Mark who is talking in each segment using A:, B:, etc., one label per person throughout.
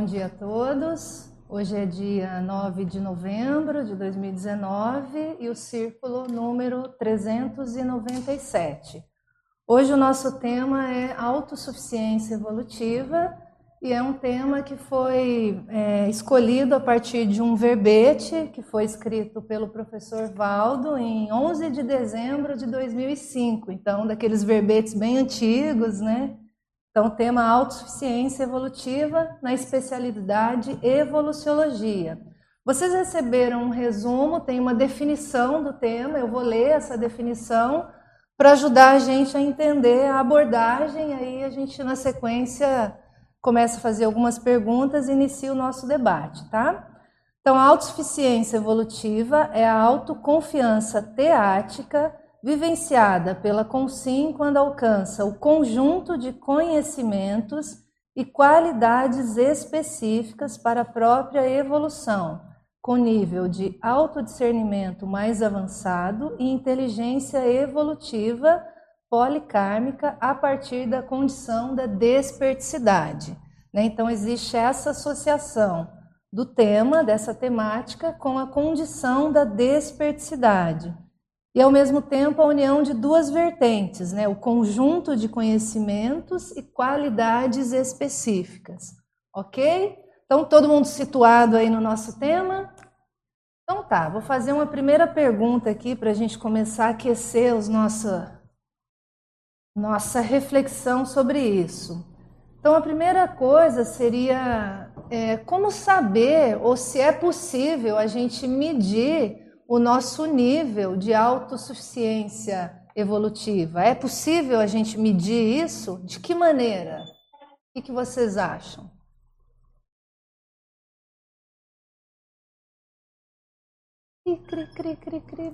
A: Bom dia a todos. Hoje é dia 9 de novembro de 2019 e o círculo número 397. Hoje o nosso tema é autossuficiência evolutiva e é um tema que foi é, escolhido a partir de um verbete que foi escrito pelo professor Valdo em 11 de dezembro de 2005. Então, daqueles verbetes bem antigos, né? Então, tema autossuficiência evolutiva na especialidade evoluciologia. Vocês receberam um resumo, tem uma definição do tema, eu vou ler essa definição para ajudar a gente a entender a abordagem, aí a gente na sequência começa a fazer algumas perguntas e inicia o nosso debate, tá? Então, a autossuficiência evolutiva é a autoconfiança teática vivenciada pela Consim quando alcança o conjunto de conhecimentos e qualidades específicas para a própria evolução, com nível de autodiscernimento mais avançado e inteligência evolutiva policármica a partir da condição da desperticidade. Né? Então, existe essa associação do tema, dessa temática, com a condição da desperticidade. E, ao mesmo tempo, a união de duas vertentes, né? o conjunto de conhecimentos e qualidades específicas. Ok? Então, todo mundo situado aí no nosso tema? Então tá, vou fazer uma primeira pergunta aqui para a gente começar a aquecer os nossos nossa reflexão sobre isso. Então, a primeira coisa seria é, como saber ou se é possível a gente medir o nosso nível de autossuficiência evolutiva. É possível a gente medir isso? De que maneira? O que, vocês acham? Cri, cri, cri, cri.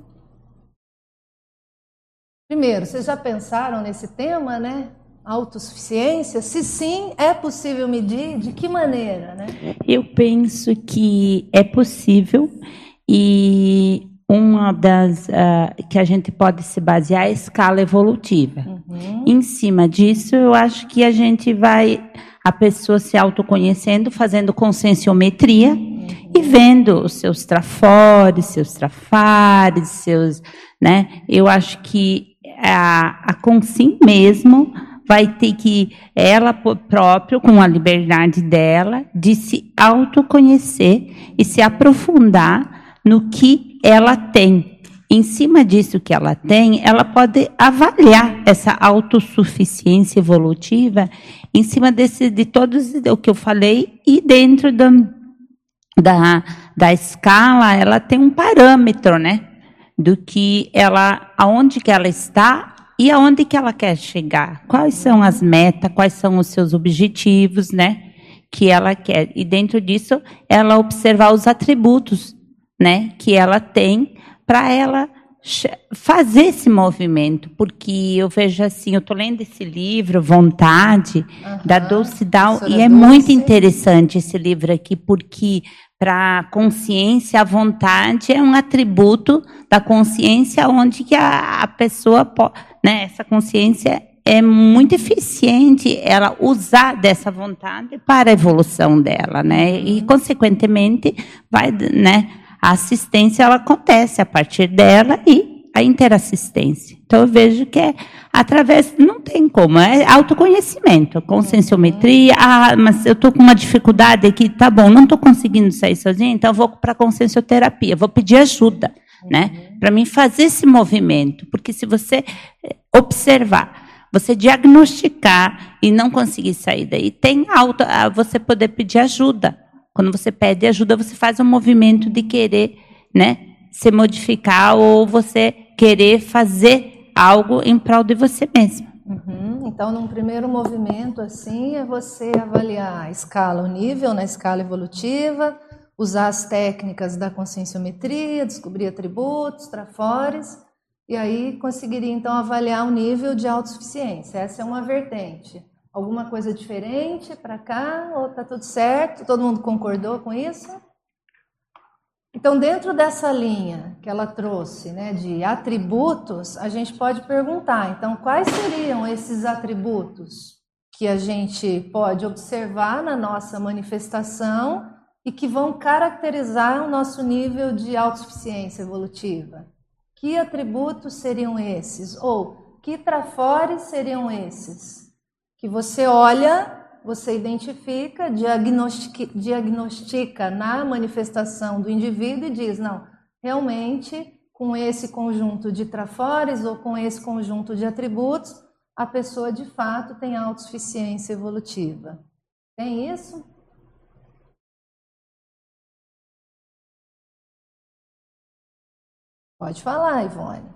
A: Primeiro, vocês já pensaram nesse tema, né? Autossuficiência? Se sim, é possível medir? De que maneira, né?
B: Eu penso que é possível e uma das uh, que a gente pode se basear é a escala evolutiva. Uhum. Em cima disso, eu acho que a gente vai a pessoa se autoconhecendo, fazendo conscienciometria uhum. e vendo os seus trafores, seus trafares, seus, né? Eu acho que a, a Consim mesmo vai ter que, ela própria, com a liberdade dela, de se autoconhecer e se aprofundar no que ela tem. Em cima disso que ela tem, ela pode avaliar essa autossuficiência evolutiva em cima desse, de todos o que eu falei e dentro da, da, da escala, ela tem um parâmetro, né? do que ela, aonde que ela está e aonde que ela quer chegar. Quais são as metas, quais são os seus objetivos, né? Que ela quer. E dentro disso, ela observar os atributos, né? Que ela tem para ela fazer esse movimento, porque eu vejo assim, eu estou lendo esse livro, Vontade, uhum. da Dulce Down, e é Dulce. muito interessante esse livro aqui, porque para a consciência, a vontade é um atributo da consciência onde que a, a pessoa, né, essa consciência é muito eficiente ela usar dessa vontade para a evolução dela, né? E consequentemente vai, né, a assistência ela acontece a partir dela e a interassistência. Então eu vejo que é através, não tem como, é autoconhecimento, conscienciometria, ah, mas eu estou com uma dificuldade aqui, tá bom, não estou conseguindo sair sozinha, então vou para a consciencioterapia, vou pedir ajuda, né? Para mim fazer esse movimento, porque se você eh, observar, você diagnosticar e não conseguir sair daí, tem auto, ah, você poder pedir ajuda. Quando você pede ajuda, você faz um movimento de querer, né, se modificar ou você querer fazer algo em prol de você mesmo.
A: Uhum. Então, num primeiro movimento assim, é você avaliar a escala, o nível na escala evolutiva, usar as técnicas da conscienciometria, descobrir atributos, trafores, e aí conseguiria então avaliar o nível de autossuficiência. Essa é uma vertente. Alguma coisa diferente para cá ou tá tudo certo? Todo mundo concordou com isso? Então, dentro dessa linha que ela trouxe, né, de atributos, a gente pode perguntar, então, quais seriam esses atributos? que a gente pode observar na nossa manifestação e que vão caracterizar o nosso nível de autossuficiência evolutiva. Que atributos seriam esses? Ou que trafores seriam esses? Que você olha, você identifica, diagnostica, diagnostica na manifestação do indivíduo e diz: não, realmente, com esse conjunto de trafores ou com esse conjunto de atributos, a pessoa de fato tem autossuficiência evolutiva. Tem isso? Pode falar, Ivone.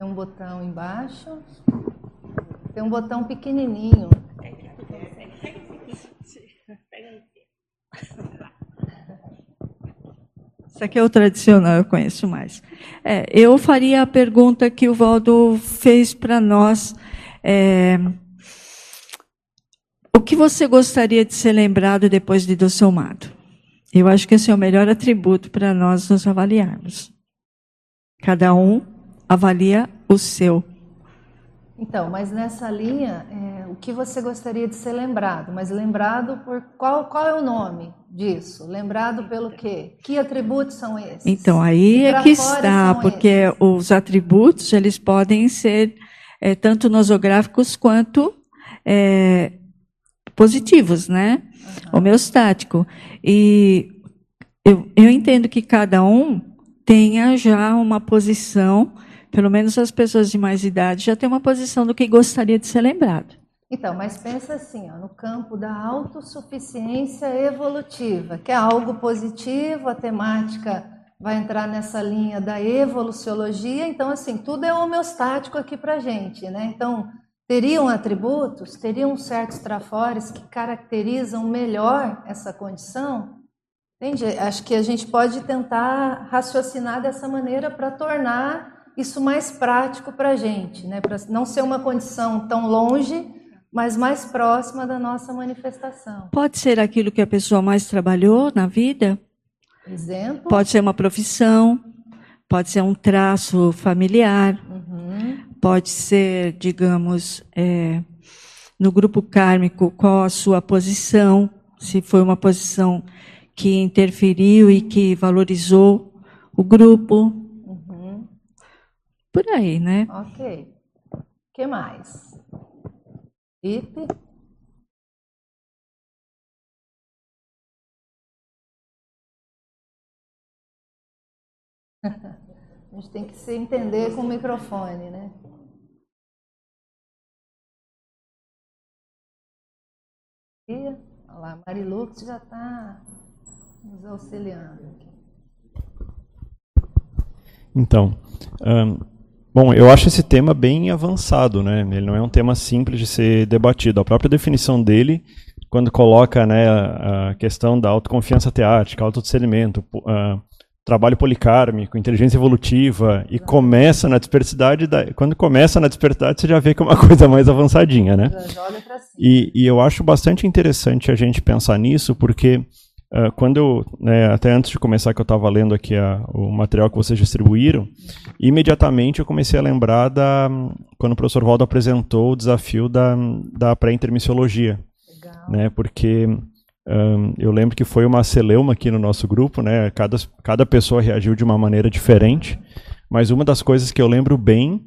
A: Tem um botão embaixo. Tem um botão pequenininho.
C: Esse aqui é o tradicional, eu conheço mais. É, eu faria a pergunta que o Valdo fez para nós. É, o que você gostaria de ser lembrado depois de dossomado? Eu acho que esse é o melhor atributo para nós nos avaliarmos. Cada um avalia o seu.
A: Então, mas nessa linha, é, o que você gostaria de ser lembrado? Mas lembrado por qual, qual é o nome disso? Lembrado pelo quê? Que atributos são esses?
C: Então, aí é que está, porque esses? os atributos, eles podem ser é, tanto nosográficos quanto é, positivos, né? Uhum. Homeostático. E eu, eu entendo que cada um tenha já uma posição pelo menos as pessoas de mais idade já têm uma posição do que gostaria de ser lembrado.
A: Então, mas pensa assim, ó, no campo da autossuficiência evolutiva, que é algo positivo, a temática vai entrar nessa linha da evoluciologia, então assim, tudo é homeostático aqui para gente, né? Então, teriam atributos, teriam certos trafores que caracterizam melhor essa condição? Entende? Acho que a gente pode tentar raciocinar dessa maneira para tornar isso mais prático para a gente, né? para não ser uma condição tão longe, mas mais próxima da nossa manifestação.
C: Pode ser aquilo que a pessoa mais trabalhou na vida?
A: Exemplo?
C: Pode ser uma profissão, pode ser um traço familiar, uhum. pode ser, digamos, é, no grupo kármico, qual a sua posição, se foi uma posição que interferiu e que valorizou o grupo. Por aí, né?
A: Ok. O que mais? IP. A gente tem que se entender com o microfone, né? E, olha lá, Marilux já está nos auxiliando aqui.
D: Então, um, Bom, eu acho esse tema bem avançado, né? Ele não é um tema simples de ser debatido. A própria definição dele, quando coloca né, a questão da autoconfiança teática, autodiscernimento, uh, trabalho policármico, inteligência evolutiva, e começa na dispersidade, da, quando começa na dispersidade, você já vê que é uma coisa mais avançadinha, né? E, e eu acho bastante interessante a gente pensar nisso, porque Uh, quando eu, né, até antes de começar que eu estava lendo aqui a, o material que vocês distribuíram, imediatamente eu comecei a lembrar da quando o professor Waldo apresentou o desafio da, da pré-intermissiologia, né, porque um, eu lembro que foi uma celeuma aqui no nosso grupo, né, cada, cada pessoa reagiu de uma maneira diferente, mas uma das coisas que eu lembro bem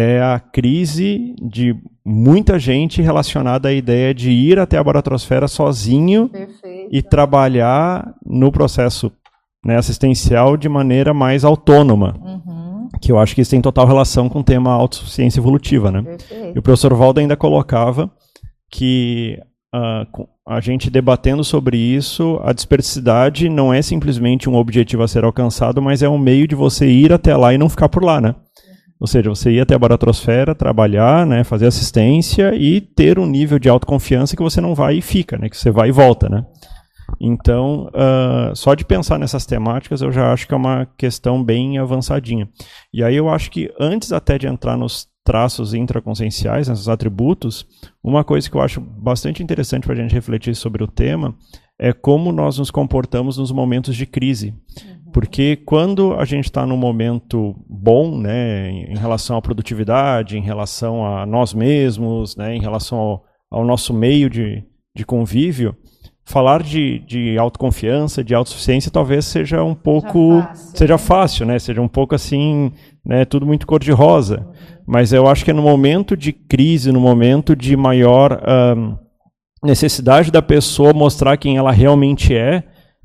D: é a crise de muita gente relacionada à ideia de ir até a baratrosfera sozinho Perfeito. e trabalhar no processo né, assistencial de maneira mais autônoma. Uhum. Que eu acho que isso tem total relação com o tema autossuficiência evolutiva. Né? E o professor Valdo ainda colocava que uh, a gente debatendo sobre isso, a dispersidade não é simplesmente um objetivo a ser alcançado, mas é um meio de você ir até lá e não ficar por lá, né? Ou seja, você ir até a baratrosfera, trabalhar, né, fazer assistência e ter um nível de autoconfiança que você não vai e fica, né, que você vai e volta, né. Então, uh, só de pensar nessas temáticas, eu já acho que é uma questão bem avançadinha. E aí eu acho que antes até de entrar nos traços intraconscienciais, nesses atributos, uma coisa que eu acho bastante interessante para a gente refletir sobre o tema é como nós nos comportamos nos momentos de crise. Uhum. Porque quando a gente está num momento bom, né, em relação à produtividade, em relação a nós mesmos, né, em relação ao, ao nosso meio de, de convívio, falar de, de autoconfiança, de autossuficiência, talvez seja um pouco seja fácil, seja fácil né? Seja um pouco assim, né? Tudo muito cor de rosa. Uhum. Mas eu acho que é no momento de crise, no momento de maior um, necessidade da pessoa mostrar quem ela realmente é,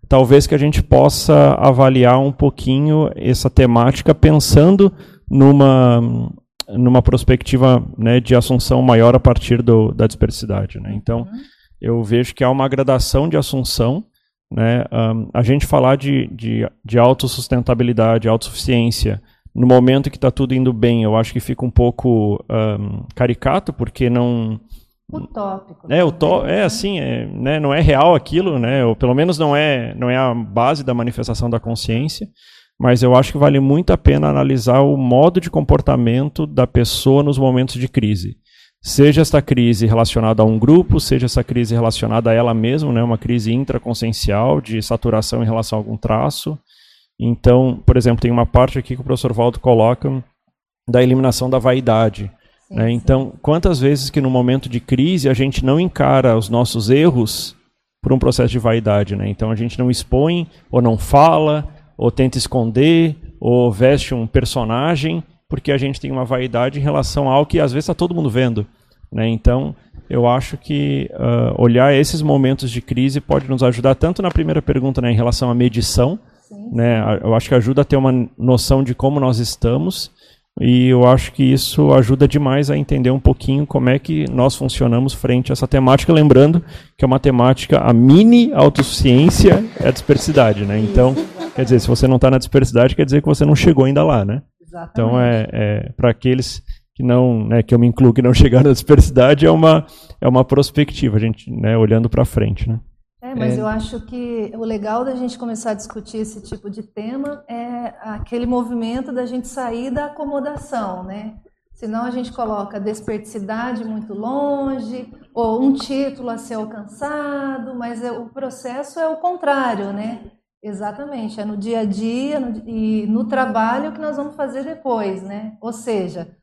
D: talvez que a gente possa avaliar um pouquinho essa temática pensando numa numa perspectiva né, de assunção maior a partir do, da dispersidade. Né? Então, uhum. eu vejo que há uma gradação de assunção. Né? Um, a gente falar de, de, de autossustentabilidade, autossuficiência, no momento que está tudo indo bem, eu acho que fica um pouco um, caricato, porque não
A: utópico.
D: É, utó é assim, é, né, não é real aquilo, né, ou pelo menos não é, não é a base da manifestação da consciência, mas eu acho que vale muito a pena analisar o modo de comportamento da pessoa nos momentos de crise. Seja esta crise relacionada a um grupo, seja essa crise relacionada a ela mesma, né, uma crise intraconsciencial de saturação em relação a algum traço. Então, por exemplo, tem uma parte aqui que o professor Waldo coloca da eliminação da vaidade. Né? Então, quantas vezes que no momento de crise a gente não encara os nossos erros por um processo de vaidade, né? Então a gente não expõe, ou não fala, ou tenta esconder, ou veste um personagem, porque a gente tem uma vaidade em relação ao que às vezes está todo mundo vendo, né? Então eu acho que uh, olhar esses momentos de crise pode nos ajudar tanto na primeira pergunta, né, em relação à medição, né? Eu acho que ajuda a ter uma noção de como nós estamos e eu acho que isso ajuda demais a entender um pouquinho como é que nós funcionamos frente a essa temática, lembrando que é uma temática, a mini autossuficiência é a dispersidade, né? Então, quer dizer, se você não está na dispersidade, quer dizer que você não chegou ainda lá, né? Exatamente. Então, é, é para aqueles que não, né, que eu me incluo, que não chegaram na dispersidade, é uma, é uma perspectiva, a gente, né, olhando para frente, né?
A: É, mas é. eu acho que o legal da gente começar a discutir esse tipo de tema é aquele movimento da gente sair da acomodação, né? Senão a gente coloca desperticidade muito longe, ou um título a ser alcançado, mas é, o processo é o contrário, né? Exatamente, é no dia a dia no, e no trabalho que nós vamos fazer depois, né? Ou seja,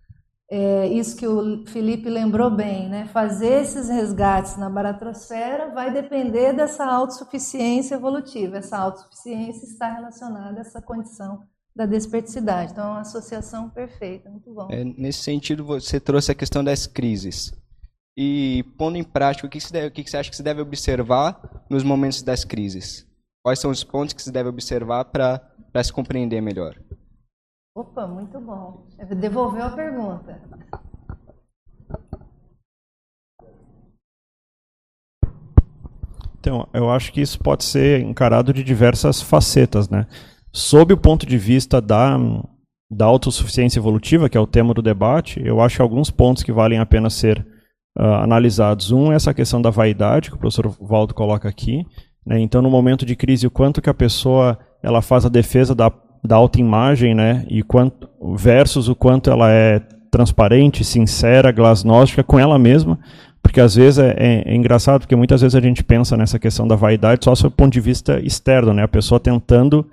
A: é, isso que o Felipe lembrou bem, né? fazer esses resgates na baratrosfera vai depender dessa autossuficiência evolutiva. Essa autossuficiência está relacionada a essa condição da desperticidade. Então, é uma associação perfeita, muito bom.
E: É, nesse sentido, você trouxe a questão das crises. E, pondo em prática, o que, deve, o que você acha que se deve observar nos momentos das crises? Quais são os pontos que se deve observar para se compreender melhor?
A: Opa, muito bom. Devolveu a pergunta.
D: Então, eu acho que isso pode ser encarado de diversas facetas, né? Sob o ponto de vista da, da autossuficiência evolutiva, que é o tema do debate, eu acho alguns pontos que valem a pena ser uh, analisados. Um é essa questão da vaidade, que o professor Valdo coloca aqui. Né? Então, no momento de crise, o quanto que a pessoa ela faz a defesa da da autoimagem, né? E quanto, versus o quanto ela é transparente, sincera, glasnóstica com ela mesma, porque às vezes é, é, é, engraçado, porque muitas vezes a gente pensa nessa questão da vaidade só sob o ponto de vista externo, né? A pessoa tentando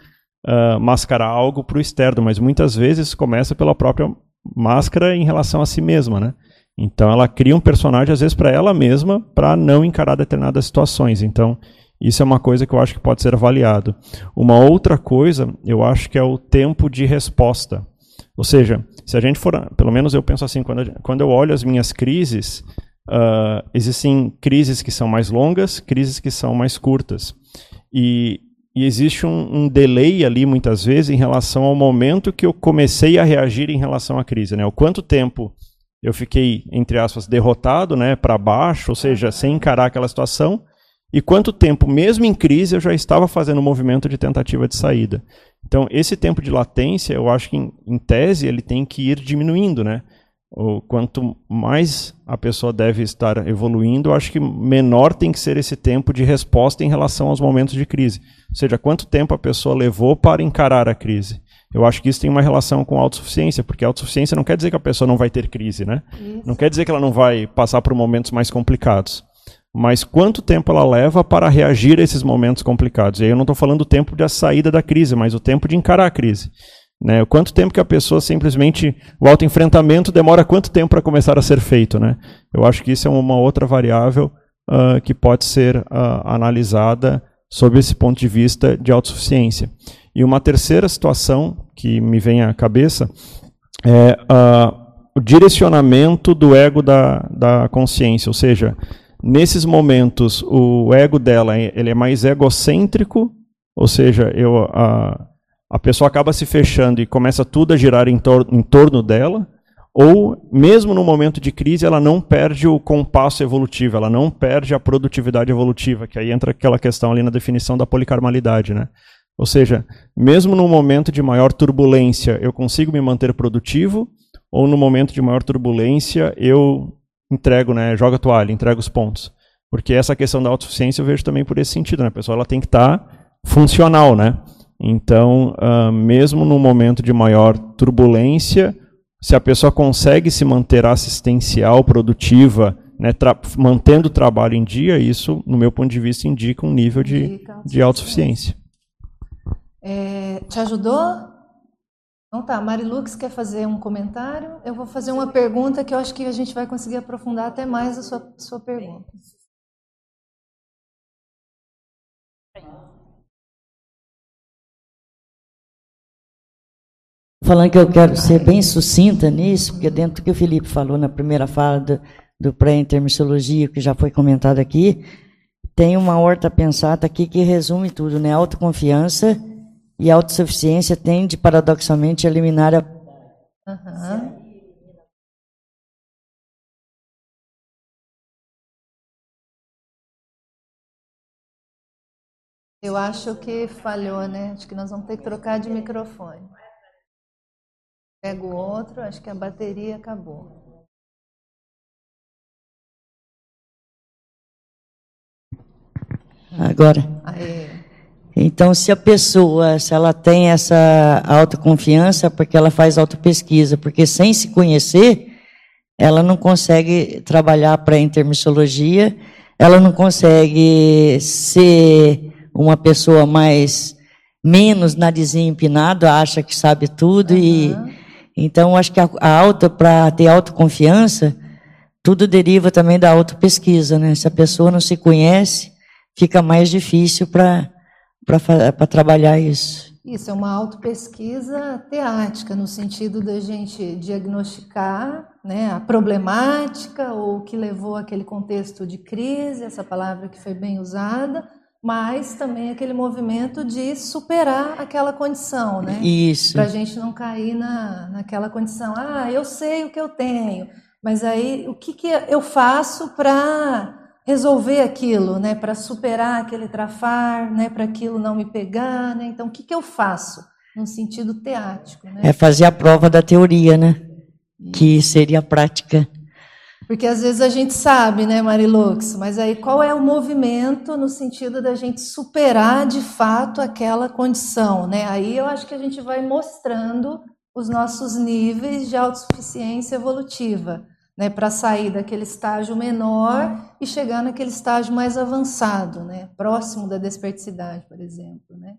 D: uh, mascarar algo para o externo, mas muitas vezes começa pela própria máscara em relação a si mesma, né? Então ela cria um personagem às vezes para ela mesma para não encarar determinadas situações. Então isso é uma coisa que eu acho que pode ser avaliado. Uma outra coisa, eu acho que é o tempo de resposta. Ou seja, se a gente for, pelo menos eu penso assim, quando, quando eu olho as minhas crises, uh, existem crises que são mais longas, crises que são mais curtas. E, e existe um, um, delay ali, muitas vezes, em relação ao momento que eu comecei a reagir em relação à crise. Né? O quanto tempo eu fiquei, entre aspas, derrotado, né, para baixo, ou seja, sem encarar aquela situação, e quanto tempo, mesmo em crise, eu já estava fazendo um movimento de tentativa de saída. Então, esse tempo de latência, eu acho que, em, em tese, ele tem que ir diminuindo, né? Ou quanto mais a pessoa deve estar evoluindo, eu acho que menor tem que ser esse tempo de resposta em relação aos momentos de crise. Ou seja, quanto tempo a pessoa levou para encarar a crise. Eu acho que isso tem uma relação com a autossuficiência, porque a autossuficiência não quer dizer que a pessoa não vai ter crise, né? Isso. Não quer dizer que ela não vai passar por momentos mais complicados. Mas quanto tempo ela leva para reagir a esses momentos complicados. E aí eu não estou falando do tempo da saída da crise, mas o tempo de encarar a crise. Né? Quanto tempo que a pessoa simplesmente. O autoenfrentamento demora quanto tempo para começar a ser feito? Né? Eu acho que isso é uma outra variável uh, que pode ser uh, analisada sob esse ponto de vista de autossuficiência. E uma terceira situação que me vem à cabeça é uh, o direcionamento do ego da, da consciência, ou seja, nesses momentos o ego dela ele é mais egocêntrico, ou seja, eu, a, a pessoa acaba se fechando e começa tudo a girar em, tor em torno dela, ou mesmo no momento de crise ela não perde o compasso evolutivo, ela não perde a produtividade evolutiva, que aí entra aquela questão ali na definição da policarmalidade, né? Ou seja, mesmo no momento de maior turbulência eu consigo me manter produtivo, ou no momento de maior turbulência eu entrego, né, jogo a toalha, entrego os pontos. Porque essa questão da autossuficiência eu vejo também por esse sentido, né? A pessoa ela tem que estar tá funcional, né? Então, uh, mesmo no momento de maior turbulência, se a pessoa consegue se manter assistencial, produtiva, né, mantendo o trabalho em dia, isso, no meu ponto de vista, indica um nível de, de autossuficiência.
A: É, te ajudou? Então tá, Marilux quer fazer um comentário. Eu vou fazer uma pergunta que eu acho que a gente vai conseguir aprofundar até mais a sua, sua pergunta.
F: Falando que eu quero ser bem sucinta nisso, porque dentro do que o Felipe falou na primeira fala do, do pré-intermissiologia, que já foi comentado aqui, tem uma horta pensada aqui que resume tudo, né? Autoconfiança e autossuficiência tende, paradoxalmente, a eliminar a. Uhum.
A: Eu acho que falhou, né? Acho que nós vamos ter que trocar de microfone. Pego outro, acho que a bateria acabou.
F: Agora. Aê. Então, se a pessoa, se ela tem essa autoconfiança, porque ela faz autopesquisa, porque sem se conhecer, ela não consegue trabalhar para a intermissologia, ela não consegue ser uma pessoa mais menos narizinho empinado, acha que sabe tudo uhum. e então, acho que a, a auto, para ter autoconfiança, tudo deriva também da autopesquisa, né? Se a pessoa não se conhece, fica mais difícil para trabalhar isso.
A: Isso, é uma autopesquisa teática, no sentido da gente diagnosticar né, a problemática ou o que levou aquele contexto de crise, essa palavra que foi bem usada, mas também aquele movimento de superar aquela condição, né?
F: Isso.
A: Para a gente não cair na, naquela condição, ah, eu sei o que eu tenho, mas aí o que, que eu faço para resolver aquilo, né? Para superar aquele trafar, né? Para aquilo não me pegar, né? Então, o que, que eu faço? No sentido teático, né?
F: É fazer a prova da teoria, né? Que seria a prática.
A: Porque às vezes a gente sabe, né, Marilux, mas aí qual é o movimento no sentido da gente superar de fato aquela condição, né? Aí eu acho que a gente vai mostrando os nossos níveis de autossuficiência evolutiva, né, para sair daquele estágio menor e chegar naquele estágio mais avançado, né, próximo da desperticidade, por exemplo, né?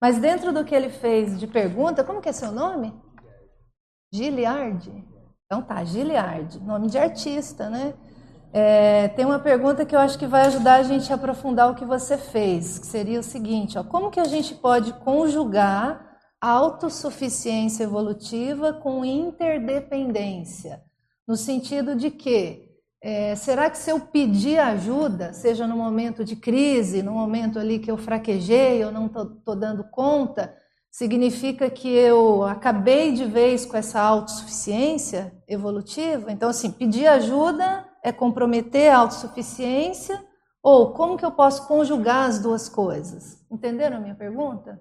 A: Mas dentro do que ele fez de pergunta, como que é seu nome? Giliard. Então tá, Giliard, nome de artista, né? É, tem uma pergunta que eu acho que vai ajudar a gente a aprofundar o que você fez, que seria o seguinte: ó, como que a gente pode conjugar autossuficiência evolutiva com interdependência? No sentido de que, é, será que se eu pedir ajuda, seja no momento de crise, no momento ali que eu fraquejei, eu não estou dando conta, significa que eu acabei de vez com essa autossuficiência evolutiva. Então, assim, pedir ajuda é comprometer a autossuficiência ou como que eu posso conjugar as duas coisas? Entenderam a minha pergunta?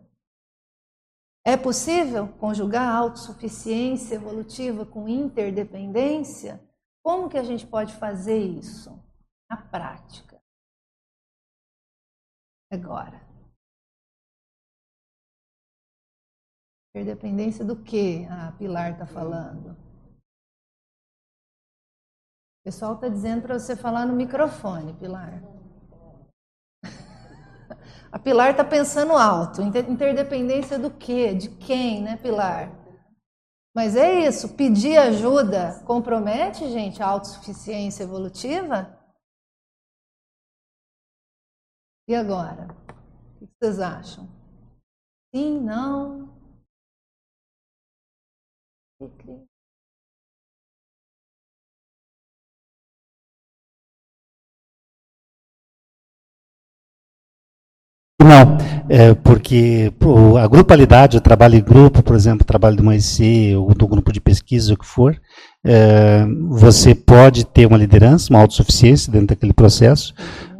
A: É possível conjugar autossuficiência evolutiva com interdependência? Como que a gente pode fazer isso na prática? Agora. Interdependência do que a Pilar está falando? O pessoal está dizendo para você falar no microfone, Pilar. A Pilar está pensando alto. Interdependência do quê? De quem, né, Pilar? Mas é isso. Pedir ajuda compromete, gente, a autossuficiência evolutiva? E agora? O que vocês acham? Sim, não?
G: Não, é porque a grupalidade, o trabalho em grupo, por exemplo, o trabalho do MAIC ou do grupo de pesquisa, o que for, é, você pode ter uma liderança, uma autossuficiência dentro daquele processo,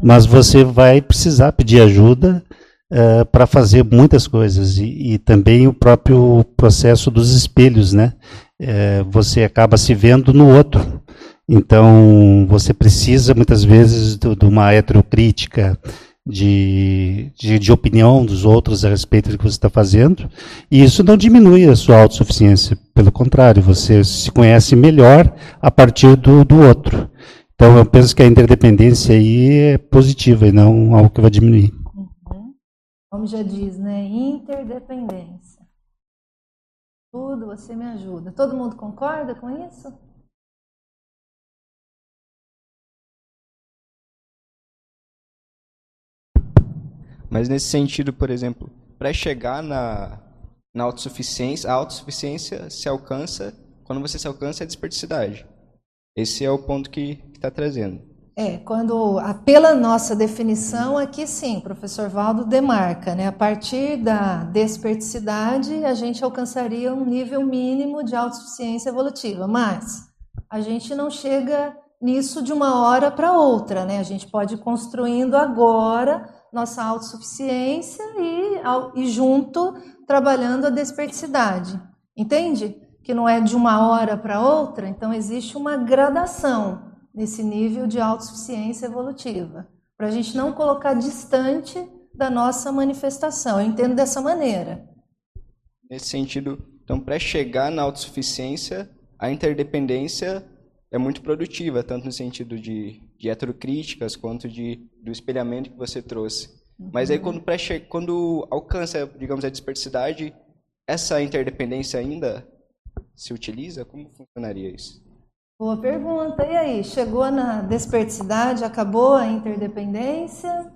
G: mas você vai precisar pedir ajuda é, para fazer muitas coisas e, e, também o próprio processo dos espelhos, né? É, você acaba se vendo no outro. Então, você precisa muitas vezes de, de uma heterocrítica, de, de, de, opinião dos outros a respeito do que você está fazendo, e isso não diminui a sua autossuficiência, pelo contrário, você se conhece melhor a partir do, do outro. Então, eu penso que a interdependência aí é positiva e não algo que vai diminuir.
A: Uhum. Como já diz, né? Interdependência. Tudo você me ajuda. Todo mundo concorda com isso?
E: Mas nesse sentido, por exemplo, para chegar na, na autossuficiência, a autossuficiência se alcança quando você se alcança a desperdicidade. Esse é o ponto que está trazendo.
A: É, quando, pela nossa definição, aqui sim, professor Valdo demarca, né? A partir da desperticidade, a gente alcançaria um nível mínimo de autossuficiência evolutiva, mas a gente não chega nisso de uma hora para outra, né? A gente pode ir construindo agora nossa autossuficiência e, e junto trabalhando a desperticidade. Entende? Que não é de uma hora para outra, então existe uma gradação nesse nível de autossuficiência evolutiva, para a gente não colocar distante da nossa manifestação. Eu entendo dessa maneira.
E: Nesse sentido, então, para chegar na autossuficiência, a interdependência é muito produtiva, tanto no sentido de, de heterocríticas quanto de, do espelhamento que você trouxe. Uhum. Mas aí quando, quando alcança, digamos, a dispersidade, essa interdependência ainda se utiliza? Como funcionaria isso?
A: Boa pergunta. E aí, chegou na desperticidade, acabou a interdependência?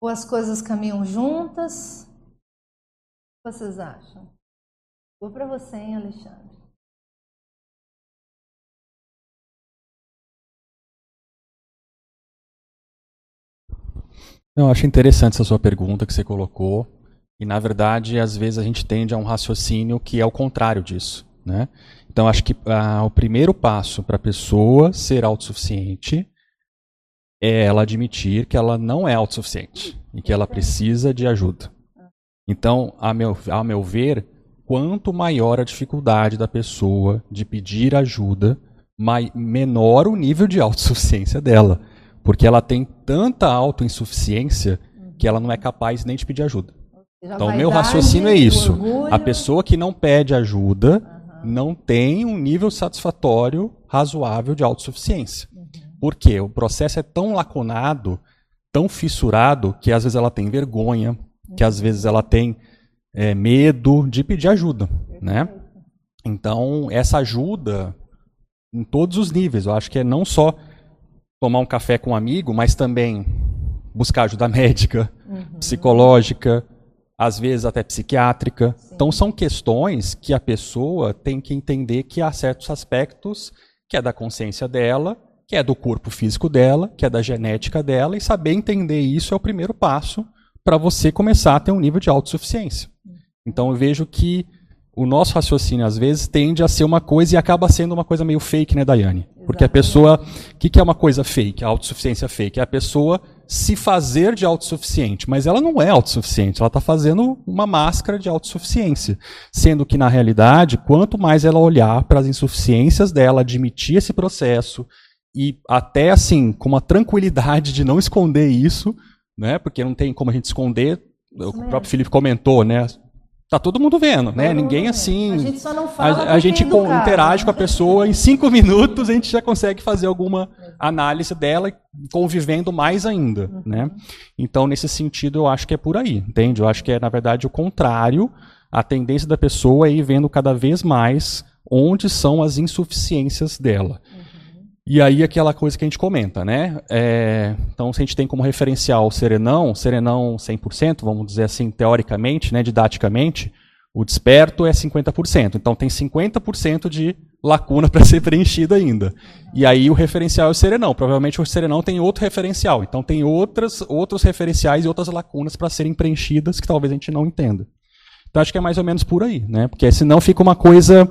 A: Ou as coisas caminham juntas? O que vocês acham? Vou para você, hein, Alexandre?
H: Eu acho interessante essa sua pergunta que você colocou. E, na verdade, às vezes a gente tende a um raciocínio que é o contrário disso. Né? Então, acho que ah, o primeiro passo para a pessoa ser autossuficiente é ela admitir que ela não é autossuficiente e que ela precisa de ajuda. Então, a meu, a meu ver, quanto maior a dificuldade da pessoa de pedir ajuda, mai, menor o nível de autossuficiência dela. Porque ela tem tanta autoinsuficiência que ela não é capaz nem de pedir ajuda. Então, o meu raciocínio é isso. Orgulho. A pessoa que não pede ajuda uhum. não tem um nível satisfatório razoável de autossuficiência. Uhum. Por quê? O processo é tão laconado, tão fissurado, que às vezes ela tem vergonha, uhum. que às vezes ela tem é, medo de pedir ajuda. Né? Então, essa ajuda em todos os níveis, eu acho que é não só tomar um café com um amigo, mas também buscar ajuda médica, uhum. psicológica, às vezes até psiquiátrica. Sim. Então são questões que a pessoa tem que entender que há certos aspectos que é da consciência dela, que é do corpo físico dela, que é da genética dela, e saber entender isso é o primeiro passo para você começar a ter um nível de autossuficiência. Uhum. Então eu vejo que o nosso raciocínio, às vezes, tende a ser uma coisa e acaba sendo uma coisa meio fake, né, Daiane? Exatamente. Porque a pessoa. O que, que é uma coisa fake? A autossuficiência fake? É a pessoa se fazer de autossuficiente. Mas ela não é autossuficiente, ela está fazendo uma máscara de autossuficiência. Sendo que, na realidade, quanto mais ela olhar para as insuficiências dela, admitir esse processo, e até assim, com uma tranquilidade de não esconder isso, né? Porque não tem como a gente esconder. o próprio Felipe comentou, né? Tá todo mundo vendo, né? Ninguém assim. A gente só não fala. A, a gente interage com a pessoa, em cinco minutos a gente já consegue fazer alguma, análise dela convivendo mais ainda, uhum. né? Então, nesse sentido, eu acho que é por aí, entende? Eu acho que é, na verdade, o contrário. A tendência da pessoa é ir vendo cada vez mais onde são as insuficiências dela. E aí aquela coisa que a gente comenta, né? É, então, se a gente tem como referencial o serenão, serenão 100%, vamos dizer assim, teoricamente, né, didaticamente, o desperto é 50%. Então, tem 50% de lacuna para ser preenchida ainda. E aí o referencial é o serenão. Provavelmente o serenão tem outro referencial. Então, tem outras, outros referenciais e outras lacunas para serem preenchidas que talvez a gente não entenda. Então, acho que é mais ou menos por aí, né? Porque senão fica uma coisa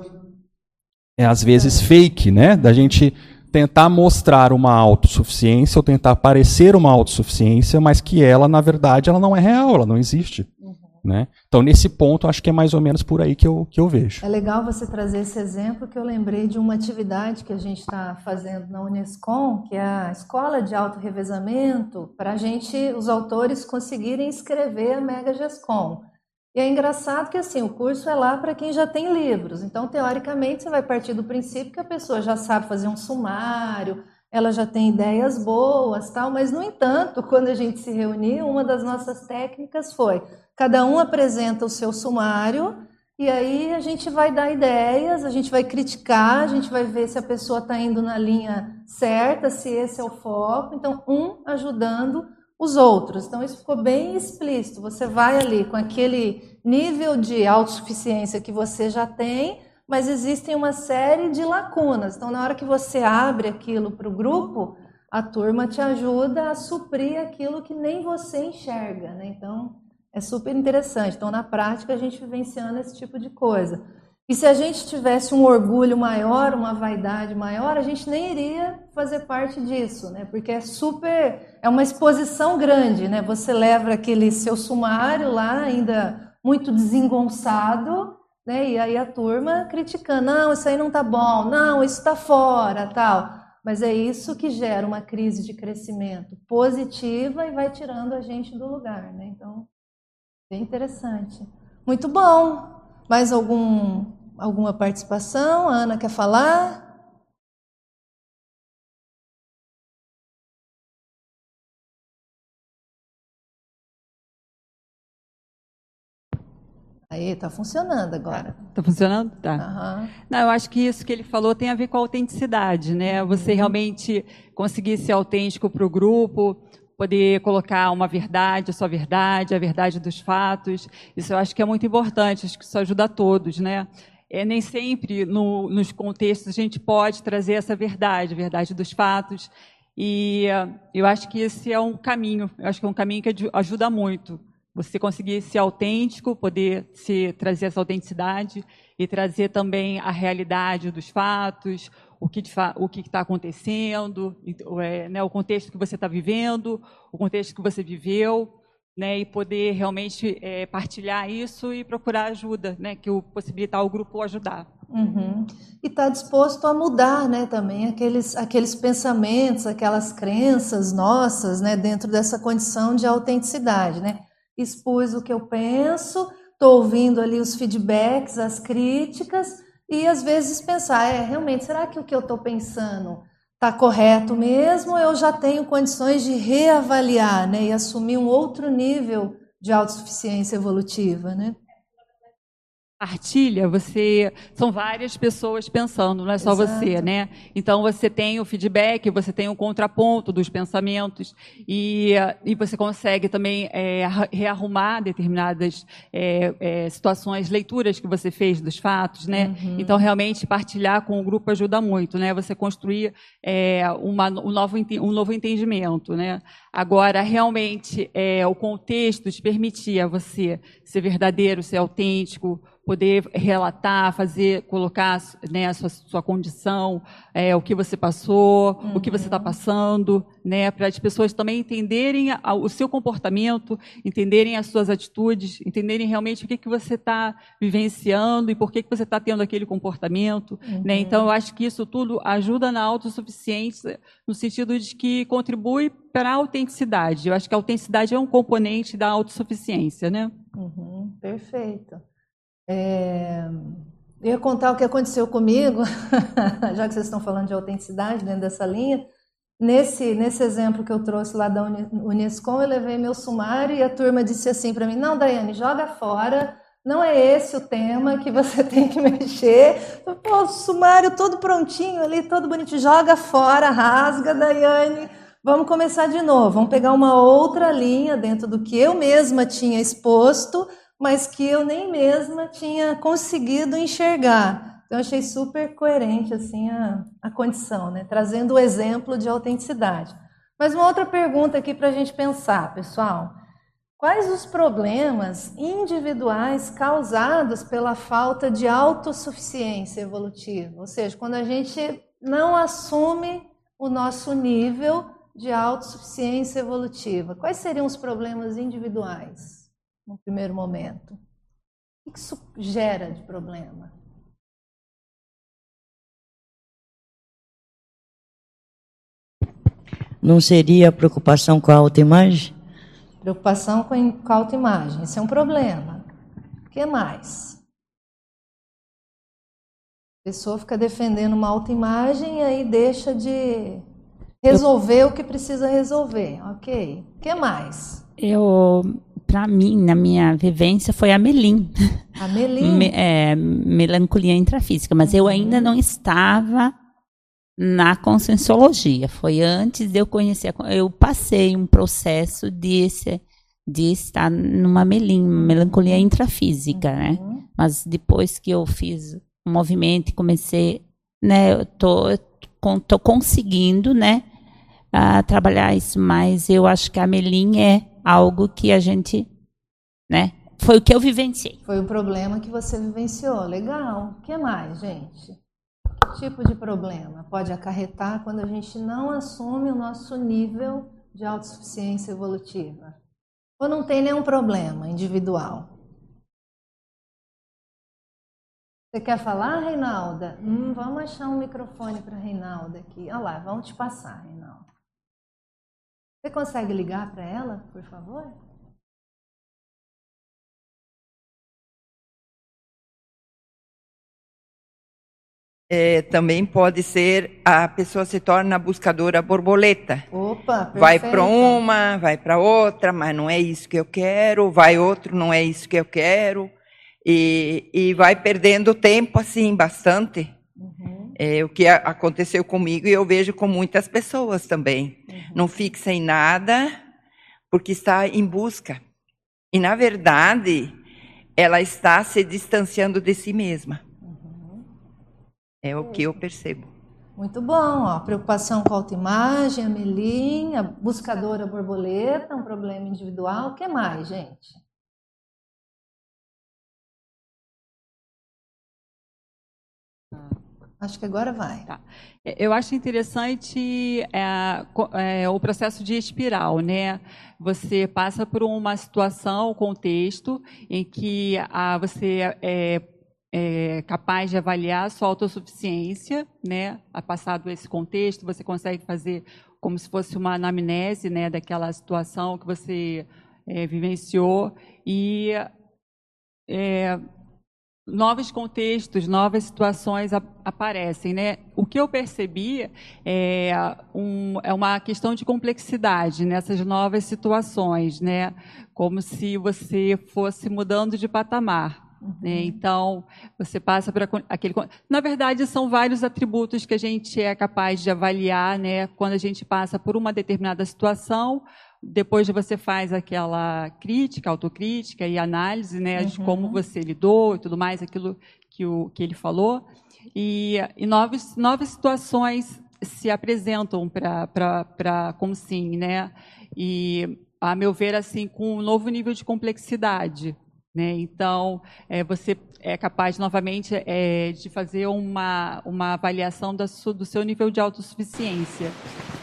H: é às vezes fake, né? Da gente tentar mostrar uma autossuficiência ou tentar parecer uma autossuficiência, mas que ela, na verdade, ela não é real, ela não existe. Uhum. Né? Então, nesse ponto, acho que é mais ou menos por aí que eu, que eu vejo.
A: É legal você trazer esse exemplo, que eu lembrei de uma atividade que a gente está fazendo na Unescom, que é a Escola de Auto-Revezamento, para a gente, os autores, conseguirem escrever a Mega GESCOM. E é engraçado que assim, o curso é lá para quem já tem livros. Então, teoricamente, você vai partir do princípio que a pessoa já sabe fazer um sumário, ela já tem ideias boas, tal, mas no entanto, quando a gente se reuniu, uma das nossas técnicas foi: cada um apresenta o seu sumário e aí a gente vai dar ideias, a gente vai criticar, a gente vai ver se a pessoa está indo na linha certa, se esse é o foco. Então, um ajudando os outros. Então, isso ficou bem explícito. Você vai ali com aquele nível de autossuficiência que você já tem, mas existem uma série de lacunas. Então, na hora que você abre aquilo para o grupo, a turma te ajuda a suprir aquilo que nem você enxerga. Né? Então, é super interessante. Então, na prática, a gente vivenciando esse tipo de coisa. E se a gente tivesse um orgulho maior, uma vaidade maior, a gente nem iria fazer parte disso, né? Porque é super, é uma exposição grande, né? Você leva aquele seu sumário lá ainda muito desengonçado, né? E aí a turma criticando, não, isso aí não tá bom, não, isso está fora, tal. Mas é isso que gera uma crise de crescimento positiva e vai tirando a gente do lugar, né? Então, bem interessante. Muito bom. Mais algum alguma participação? A Ana quer falar? Aí, tá funcionando agora.
I: Tá funcionando? Tá. Uhum. Não, eu acho que isso que ele falou tem a ver com a autenticidade, né? Você uhum. realmente conseguir ser autêntico para o grupo, poder colocar uma verdade, a sua verdade, a verdade dos fatos. Isso eu acho que é muito importante, acho que isso ajuda a todos, né? É, nem sempre no, nos contextos a gente pode trazer essa verdade, a verdade dos fatos. E uh, eu acho que esse é um caminho, eu acho que é um caminho que ajuda muito. Você conseguir ser autêntico, poder se, trazer essa autenticidade e trazer também a realidade dos fatos, o que está acontecendo, é, né, o contexto que você está vivendo, o contexto que você viveu né, e poder realmente é, partilhar isso e procurar ajuda, né, que o possibilitar o grupo ajudar.
A: Uhum. E estar tá disposto a mudar, né, também aqueles aqueles pensamentos, aquelas crenças nossas, né, dentro dessa condição de autenticidade, né. Expus o que eu penso, estou ouvindo ali os feedbacks, as críticas e às vezes pensar, é realmente, será que o que eu estou pensando está correto mesmo, eu já tenho condições de reavaliar né, e assumir um outro nível de autossuficiência evolutiva. Né?
I: Partilha, você são várias pessoas pensando, não é só Exato. você, né? Então você tem o feedback, você tem o contraponto dos pensamentos e, e você consegue também é, rearrumar determinadas é, é, situações, leituras que você fez dos fatos, né? Uhum. Então realmente partilhar com o grupo ajuda muito, né? Você construir é, uma, um, novo, um novo entendimento, né? Agora realmente é, o contexto te permitia você ser verdadeiro, ser autêntico poder relatar, fazer, colocar né, a sua, sua condição, é, o que você passou, uhum. o que você está uhum. passando, né, para as pessoas também entenderem a, o seu comportamento, entenderem as suas atitudes, entenderem realmente o que, que você está vivenciando e por que, que você está tendo aquele comportamento. Né. Uhum. Né? Então, eu acho que isso tudo ajuda na autossuficiência, no sentido de que contribui para a autenticidade. Eu acho que a autenticidade é um componente da autossuficiência. Né?
A: Uhum. Perfeito. É... Eu ia contar o que aconteceu comigo, já que vocês estão falando de autenticidade dentro dessa linha. nesse, nesse exemplo que eu trouxe lá da Unescom, eu levei meu sumário e a turma disse assim para mim: Não, Daiane, joga fora. Não é esse o tema que você tem que mexer. Pô, sumário todo prontinho ali, todo bonitinho. Joga fora, rasga, Daiane. Vamos começar de novo. Vamos pegar uma outra linha dentro do que eu mesma tinha exposto, mas que eu nem mesma tinha conseguido enxergar. Então, achei super coerente assim a, a condição, né? trazendo o exemplo de autenticidade. Mas uma outra pergunta aqui para a gente pensar, pessoal. Quais os problemas individuais causados pela falta de autossuficiência evolutiva? Ou seja, quando a gente não assume o nosso nível de autossuficiência evolutiva. Quais seriam os problemas individuais no primeiro momento? O que isso gera de problema?
F: Não seria a preocupação com a autoimagem?
A: Preocupação com a autoimagem, isso é um problema. O que mais? A pessoa fica defendendo uma autoimagem e aí deixa de resolver o que precisa resolver, ok? O que mais?
B: Eu, para mim, na minha vivência, foi a Melim.
A: A Melim?
B: Me, é, melancolia intrafísica, mas uhum. eu ainda não estava na conscienciologia. Foi antes de eu conhecer, eu passei um processo de, de estar numa melim, melancolia intrafísica, né? uhum. né? Mas depois que eu fiz o movimento e comecei, né, eu tô, tô conseguindo, né, a trabalhar isso, mas eu acho que a Melim é algo que a gente, né? Foi o que eu vivenciei.
A: Foi o problema que você vivenciou. Legal. O que mais, gente? Que tipo de problema pode acarretar quando a gente não assume o nosso nível de autossuficiência evolutiva? Ou não tem nenhum problema individual? Você quer falar, Reinalda? Hum, vamos achar um microfone para Reinalda aqui. Olha lá, vamos te passar, Reinalda. Você consegue ligar para ela, por favor?
J: É, também pode ser a pessoa se torna buscadora borboleta.
A: Opa, perfeito.
J: Vai para uma, vai para outra, mas não é isso que eu quero. Vai outro, não é isso que eu quero. E, e vai perdendo tempo assim bastante. Uhum. É o que aconteceu comigo e eu vejo com muitas pessoas também. Uhum. Não fixa em nada porque está em busca. E, na verdade, ela está se distanciando de si mesma. Uhum. É o que eu percebo.
A: Muito bom. Ó. Preocupação com a autoimagem, a melinha, buscadora borboleta, um problema individual. O que mais, gente? Acho que agora vai.
I: Tá. É, eu acho interessante é, é, o processo de espiral, né? Você passa por uma situação, um contexto, em que a, você é, é, capaz de avaliar a sua autossuficiência, né? A passado esse contexto, você consegue fazer como se fosse uma anamnese, né? Daquela situação que você é, vivenciou e é, novos contextos, novas situações aparecem, né? O que eu percebi é, um, é uma questão de complexidade nessas novas situações, né? Como se você fosse mudando de patamar. Né? Uhum. Né? Então, você passa por aquele. Na verdade, são vários atributos que a gente é capaz de avaliar, né? Quando a gente passa por uma determinada situação, depois você faz aquela crítica, autocrítica e análise né, uhum. de como você lidou e tudo mais, aquilo que, o, que ele falou. E, e novas, novas situações se apresentam para como sim, né? E, a meu ver, assim, com um novo nível de complexidade. Né? Então, é, você é capaz novamente é, de fazer uma, uma avaliação do, do seu nível de autossuficiência.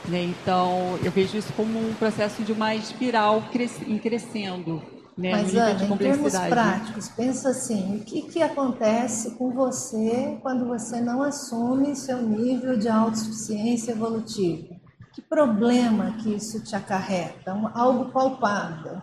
I: Né? Então, eu vejo isso como um processo de uma espiral cres, crescendo. Né,
A: Mas, Ana, em termos práticos, pensa assim, o que, que acontece com você quando você não assume seu nível de autossuficiência evolutiva? Que problema que isso te acarreta? Um, algo palpável.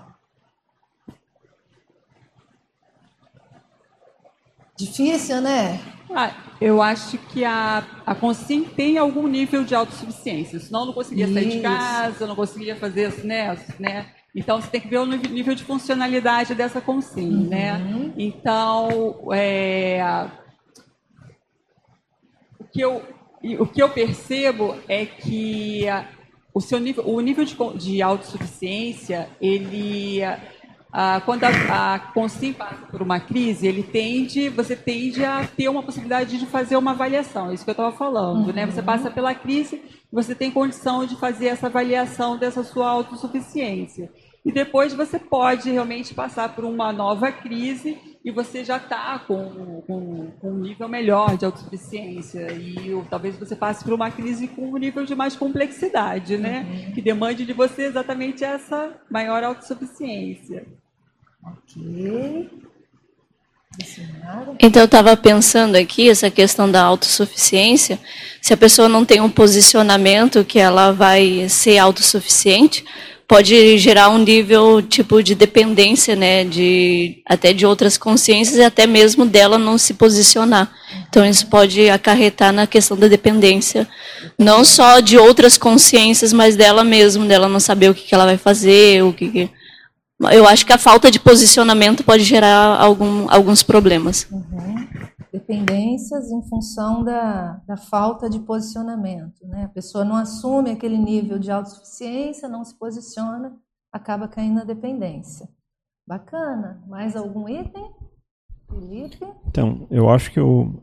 A: Difícil, né?
I: Ah, eu acho que a, a Consim tem algum nível de autossuficiência, senão eu não conseguia sair de casa, não conseguia fazer né, né? Então, você tem que ver o nível de funcionalidade dessa Consim, né? uhum. né? Então, é, o, que eu, o que eu percebo é que o seu nível, o nível de, de autossuficiência, ele ah, quando a, a Consim passa por uma crise, ele tende, você tende a ter uma possibilidade de fazer uma avaliação, é isso que eu estava falando, uhum. né? Você passa pela crise, você tem condição de fazer essa avaliação dessa sua autossuficiência. E depois você pode realmente passar por uma nova crise e você já está com, com, com, um nível melhor de autossuficiência. E ou, talvez você passe por uma crise com um nível de mais complexidade, né? Uhum. Que demande de você exatamente essa maior autossuficiência. Ok.
K: Então eu estava pensando aqui essa questão da autossuficiência. Se a pessoa não tem um posicionamento que ela vai ser autossuficiente, pode gerar um nível tipo de dependência, né, de até de outras consciências e até mesmo dela não se posicionar. Então isso pode acarretar na questão da dependência, não só de outras consciências, mas dela mesma, dela não saber o que, que ela vai fazer, o que, que... eu acho que a falta de posicionamento pode gerar algum, alguns problemas.
A: Uhum dependências em função da, da falta de posicionamento. Né? A pessoa não assume aquele nível de autossuficiência, não se posiciona, acaba caindo na dependência. Bacana. Mais algum item? Felipe?
D: Então, eu acho que o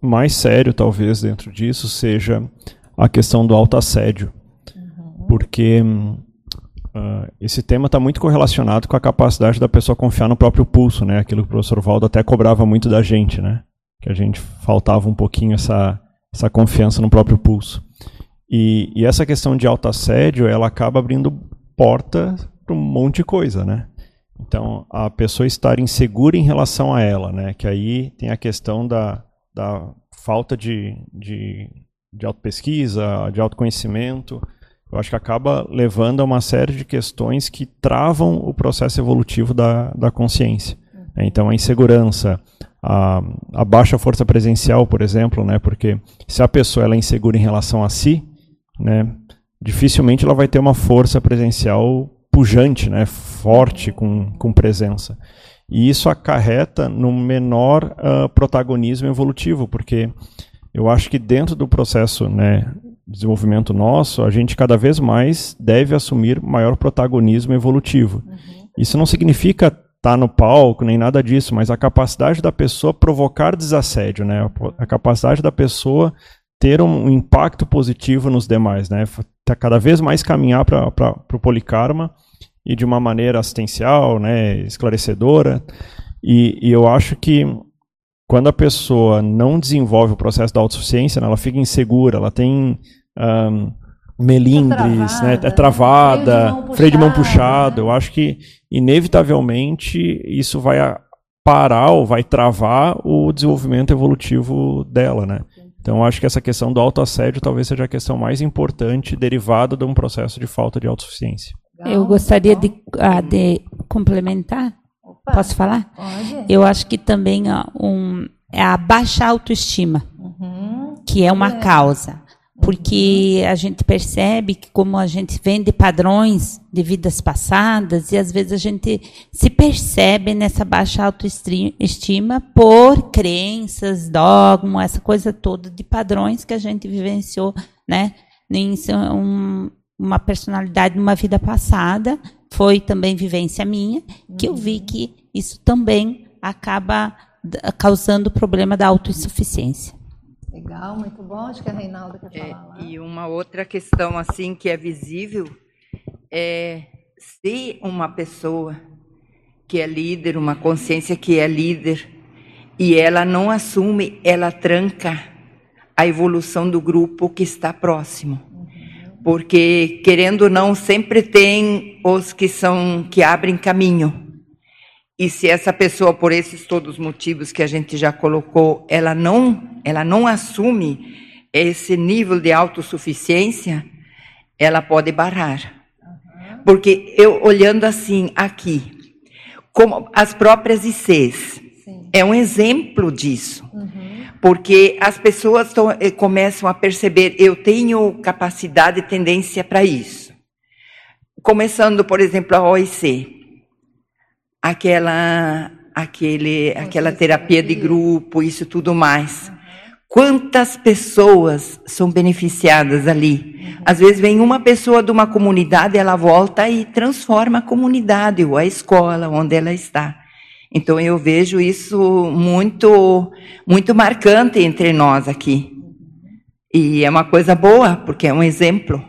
D: mais sério, talvez, dentro disso seja a questão do autoassédio. Uhum. Porque uh, esse tema está muito correlacionado com a capacidade da pessoa confiar no próprio pulso, né? Aquilo que o professor Valdo até cobrava muito da gente, né? que a gente faltava um pouquinho essa, essa confiança no próprio pulso. E, e essa questão de autoassédio, ela acaba abrindo porta para um monte de coisa, né? Então, a pessoa estar insegura em relação a ela, né? Que aí tem a questão da, da falta de, de, de autopesquisa, de autoconhecimento. Eu acho que acaba levando a uma série de questões que travam o processo evolutivo da, da consciência. Então, a insegurança, a, a, baixa força presencial, por exemplo, né? Porque se a pessoa ela é insegura em relação a si, né? Dificilmente ela vai ter uma força presencial pujante, né? Forte com, com presença. E isso acarreta no menor uh, protagonismo evolutivo, porque eu acho que dentro do processo, né? Desenvolvimento nosso, a gente cada vez mais deve assumir maior protagonismo evolutivo. Uhum. Isso não significa estar tá no palco, nem nada disso, mas a capacidade da pessoa provocar desassédio, né? A capacidade da pessoa ter um impacto positivo nos demais, né? Tá cada vez mais caminhar para o polikarma e de uma maneira assistencial, né? Esclarecedora. E, e, eu acho que quando a pessoa não desenvolve o processo da autossuficiência, né, ela fica insegura, ela tem um, melindres, é travada, né? é travada, freio de, freio de mão puxado. Né? Eu acho que inevitavelmente isso vai parar ou vai travar o desenvolvimento evolutivo dela, né? Então acho que essa questão do autoassédio talvez seja a questão mais importante derivada de um processo de falta de autossuficiência.
B: Eu gostaria de, uh, de complementar. Opa, Posso falar? Pode. Eu acho que também um, é a baixa autoestima, uhum, que é uma é. causa porque a gente percebe que como a gente vem de padrões de vidas passadas e às vezes a gente se percebe nessa baixa autoestima por crenças, dogma, essa coisa toda de padrões que a gente vivenciou, né? Em um, uma personalidade numa vida passada, foi também vivência minha, que eu vi que isso também acaba causando o problema da autossuficiência.
A: Legal, muito bom. Acho que a Reinalda quer é, falar.
J: É, e uma outra questão assim que é visível é se uma pessoa que é líder, uma consciência que é líder, e ela não assume, ela tranca a evolução do grupo que está próximo. Porque querendo ou não, sempre tem os que são que abrem caminho. E se essa pessoa, por esses todos os motivos que a gente já colocou, ela não, ela não assume esse nível de autossuficiência, ela pode barrar. Porque eu olhando assim aqui, como as próprias ICs, Sim. é um exemplo disso. Uhum. Porque as pessoas eh, começam a perceber, eu tenho capacidade e tendência para isso. Começando, por exemplo, a OIC. Aquela, aquele, aquela terapia de grupo, isso tudo mais. Quantas pessoas são beneficiadas ali? Às vezes vem uma pessoa de uma comunidade, ela volta e transforma a comunidade ou a escola onde ela está. Então eu vejo isso muito muito marcante entre nós aqui. E é uma coisa boa, porque é um exemplo.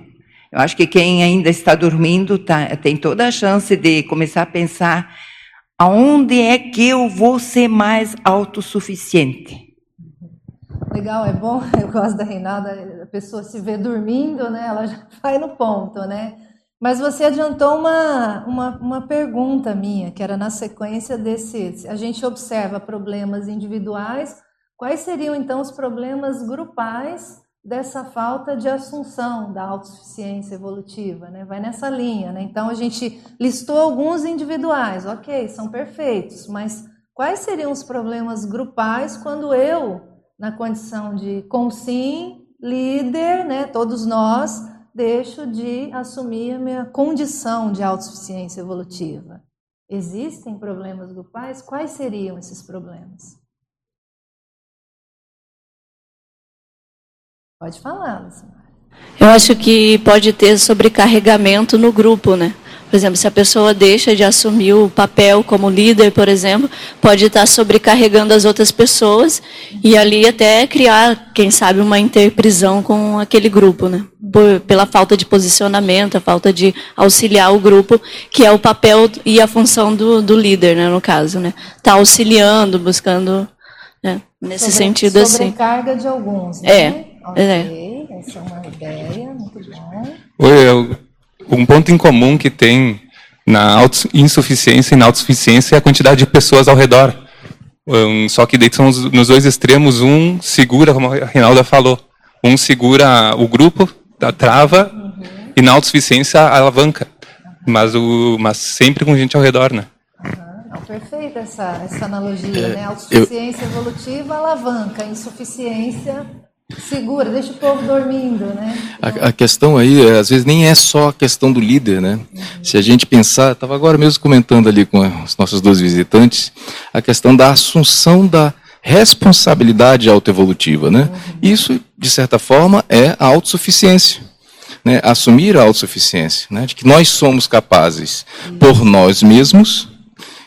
J: Eu acho que quem ainda está dormindo tá, tem toda a chance de começar a pensar aonde é que eu vou ser mais autossuficiente.
A: Legal, é bom. Eu gosto da Reinalda. A pessoa se vê dormindo, né? Ela já vai no ponto, né? Mas você adiantou uma, uma, uma pergunta minha, que era na sequência desse. A gente observa problemas individuais. Quais seriam então os problemas grupais dessa falta de assunção da autossuficiência evolutiva, né? Vai nessa linha, né? Então a gente listou alguns individuais, ok, são perfeitos, mas quais seriam os problemas grupais quando eu na condição de consim, líder, né, todos nós, deixo de assumir a minha condição de autossuficiência evolutiva. Existem problemas grupais? Quais seriam esses problemas? Pode falar, Lucimar.
K: Eu acho que pode ter sobrecarregamento no grupo, né? Por exemplo, se a pessoa deixa de assumir o papel como líder, por exemplo, pode estar sobrecarregando as outras pessoas e ali até criar, quem sabe, uma interprisão com aquele grupo, né? Por, pela falta de posicionamento, a falta de auxiliar o grupo, que é o papel e a função do, do líder, né, no caso, né? Tá auxiliando, buscando, né, nesse
A: Sobre,
K: sentido assim.
A: Sobrecarga de alguns,
K: né?
A: É. Ok, é. essa é uma ideia, muito bom.
L: Eu um ponto em comum que tem na insuficiência e na autossuficiência é a quantidade de pessoas ao redor. Um, só que daí são nos dois extremos, um segura, como a Reinalda falou, um segura o grupo, a trava, uhum. e na autossuficiência alavanca. Mas, o, mas sempre com gente ao redor, né?
A: Uhum. perfeita essa, essa analogia, é, né? Autossuficiência eu... evolutiva alavanca, insuficiência Segura, deixa o povo dormindo, né?
M: A, a, questão aí, é, às vezes, nem é só a questão do líder, né? Uhum. Se a gente pensar, estava agora mesmo comentando ali com os nossos dois visitantes, a questão da assunção da responsabilidade autoevolutiva, né? Uhum. Isso, de certa forma, é a autossuficiência. Né? Assumir a autossuficiência, né? De que nós somos capazes, uhum. por nós mesmos,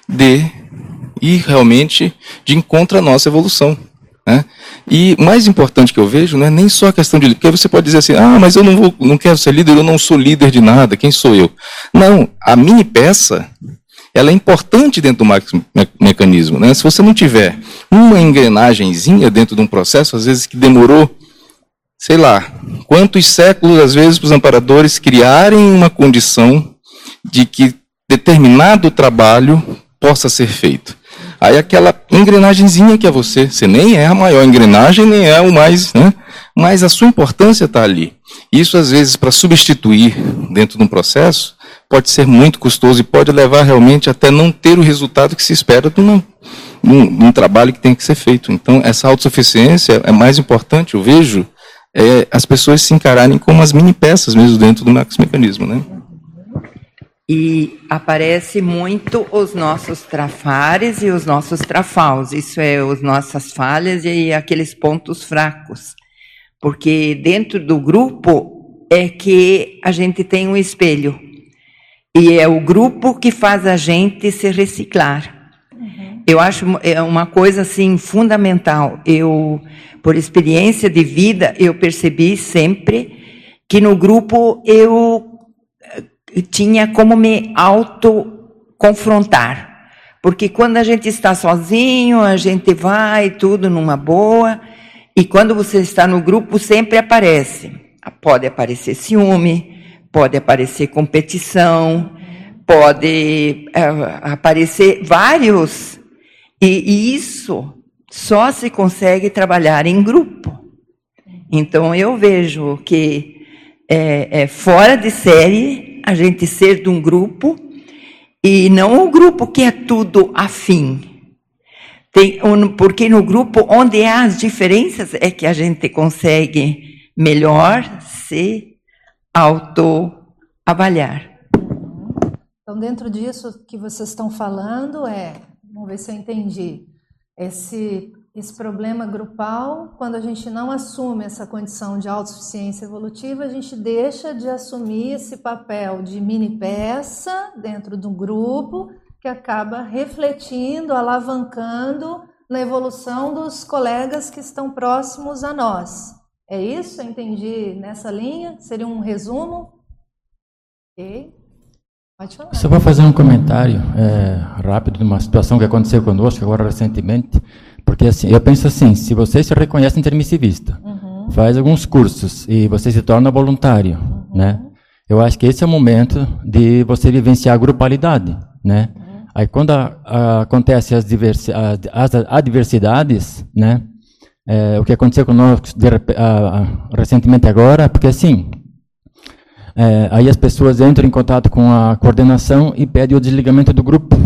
M: de ir realmente de encontro à nossa evolução. Né? E mais importante que eu vejo não é nem só a questão de porque você pode dizer assim, ah, mas eu não, vou, não quero ser líder, eu não sou líder de nada, quem sou eu? Não, a mini peça ela é importante dentro do mecanismo. Né? Se você não tiver uma engrenagemzinha dentro de um processo, às vezes que demorou, sei lá, quantos séculos, às vezes, para os amparadores criarem uma condição de que determinado trabalho possa ser feito. Aí aquela engrenagemzinha que é você, você nem é a maior engrenagem, nem é o mais, né? Mas a sua importância está ali. Isso, às vezes, para substituir dentro de um processo, pode ser muito custoso e pode levar realmente até não ter o resultado que se espera de, uma, de, um, de um, trabalho que tem que ser feito. Então, essa autossuficiência é mais importante, eu vejo, é, as pessoas se encararem como as mini peças mesmo dentro do mecanismo, né?
J: E aparece muito os nossos trafares e os nossos trafaus, isso é, as nossas falhas e aqueles pontos fracos. Porque dentro do grupo é que a gente tem um espelho. E é o grupo que faz a gente se reciclar. Uhum. Eu acho é uma coisa assim fundamental. Eu, por experiência de vida, eu percebi sempre que no grupo eu tinha como me auto-confrontar. Porque quando a gente está sozinho, a gente vai tudo numa boa, e quando você está no grupo, sempre aparece. Pode aparecer ciúme, pode aparecer competição, pode é, aparecer vários. E, e isso só se consegue trabalhar em grupo. Então eu vejo que é, é fora de série a gente ser de um grupo e não um grupo que é tudo afim. Tem, porque no grupo onde há as diferenças é que a gente consegue melhor se autoavaliar.
A: Então, dentro disso que vocês estão falando é, vamos ver se eu entendi, esse, esse problema grupal, quando a gente não assume essa condição de autossuficiência evolutiva, a gente deixa de assumir esse papel de mini peça dentro do grupo que acaba refletindo, alavancando na evolução dos colegas que estão próximos a nós. É isso? Eu entendi nessa linha? Seria um resumo? Ok. Pode falar.
N: Só vou fazer um comentário é, rápido de uma situação que aconteceu conosco agora recentemente, porque assim, eu penso assim, se você se reconhece intermissivista, uhum. faz alguns cursos e você se torna voluntário, uhum. né? Eu acho que esse é o momento de você vivenciar a grupalidade, né? Aí quando a, a, acontece as, diversi, a, as adversidades, né? É, o que aconteceu conosco de, recentemente agora, porque assim, é, aí as pessoas entram em contato com a coordenação e pedem o desligamento do grupo.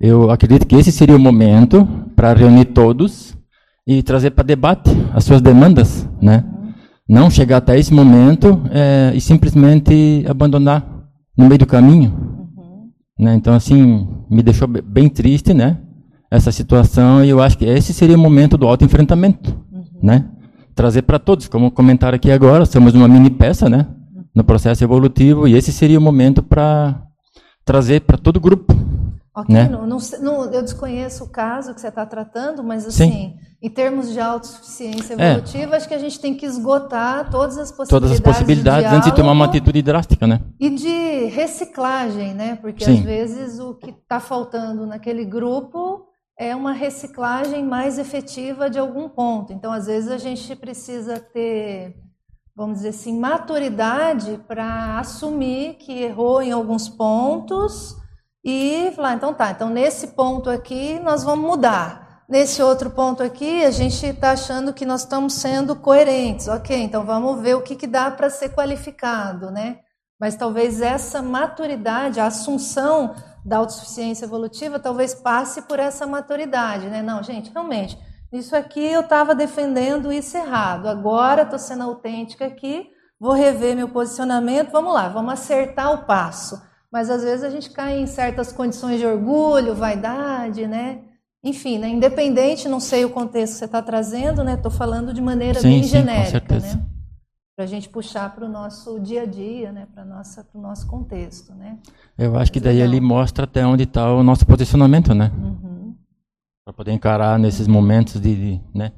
N: Eu acredito que esse seria o momento para reunir todos e trazer para debate as suas demandas, né? Não chegar até esse momento é, e simplesmente abandonar no meio do caminho. Né? Então, assim, me deixou bem triste, né? Essa situação, e eu acho que esse seria o momento do autoenfrentamento, uhum. né? Trazer para todos, como comentaram aqui agora, somos uma mini peça, né? No processo evolutivo, e esse seria o momento para trazer para todo o grupo.
A: Ok,
N: né?
A: não, não, não, eu desconheço o caso que você está tratando, mas assim, Sim. em termos de autossuficiência é. evolutiva, é. acho que a gente tem que esgotar todas as possibilidades.
N: Todas as possibilidades de antes de tomar uma atitude drástica, né?
A: E de reciclagem, né? Porque Sim. às vezes o que está faltando naquele grupo é uma reciclagem mais efetiva de algum ponto. Então, às vezes, a gente precisa ter, vamos dizer assim, maturidade para assumir que errou em alguns pontos e falar, então tá, então nesse ponto aqui nós vamos mudar. Nesse outro ponto aqui, a gente está achando que nós estamos sendo coerentes. Ok, então vamos ver o que, que dá para ser qualificado, né? Mas talvez essa maturidade, a assunção da autossuficiência evolutiva, talvez passe por essa maturidade, né? Não, gente, realmente, isso aqui eu estava defendendo isso errado. Agora estou sendo autêntica aqui, vou rever meu posicionamento. Vamos lá, vamos acertar o passo mas às vezes a gente cai em certas condições de orgulho, vaidade, né? Enfim, né? independente, não sei o contexto que você está trazendo, né? Estou falando de maneira sim, bem sim, genérica, né? Para a gente puxar para o nosso dia a dia, né? Para o nosso contexto, né?
N: Eu acho que daí ele mostra até onde está o nosso posicionamento, né? Uhum. Para poder encarar nesses momentos de, de né?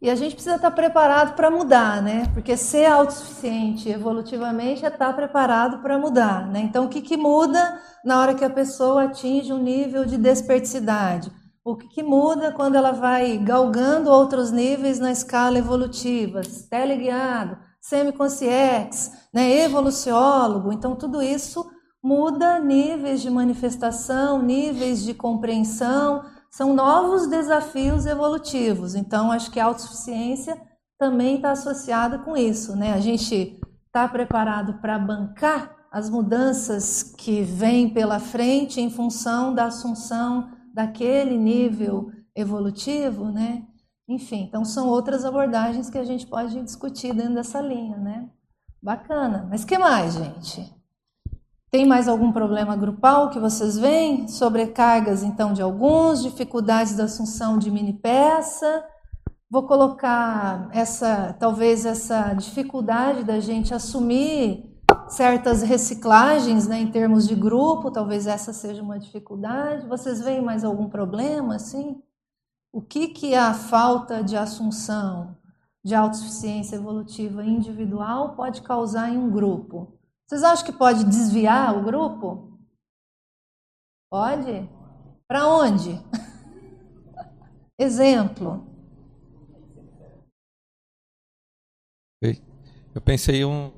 A: E a gente precisa estar preparado para mudar, né? Porque ser autossuficiente evolutivamente é estar preparado para mudar, né? Então, o que, que muda na hora que a pessoa atinge um nível de desperticidade? O que, que muda quando ela vai galgando outros níveis na escala evolutiva? Teleguiado, semiconsciex, né? evoluciólogo. Então, tudo isso muda níveis de manifestação, níveis de compreensão, são novos desafios evolutivos. Então, acho que a autossuficiência também está associada com isso. Né? A gente está preparado para bancar as mudanças que vêm pela frente em função da assunção daquele nível evolutivo, né? Enfim, então são outras abordagens que a gente pode discutir dentro dessa linha, né? Bacana. Mas que mais, gente? Tem mais algum problema grupal que vocês veem? Sobrecargas, então, de alguns, dificuldades da assunção de mini peça. Vou colocar essa, talvez essa dificuldade da gente assumir certas reciclagens, né, em termos de grupo, talvez essa seja uma dificuldade. Vocês veem mais algum problema assim? O que que a falta de assunção de autossuficiência evolutiva individual pode causar em um grupo? Vocês acham que pode desviar o grupo? Pode? Para onde? Exemplo.
O: Eu pensei um.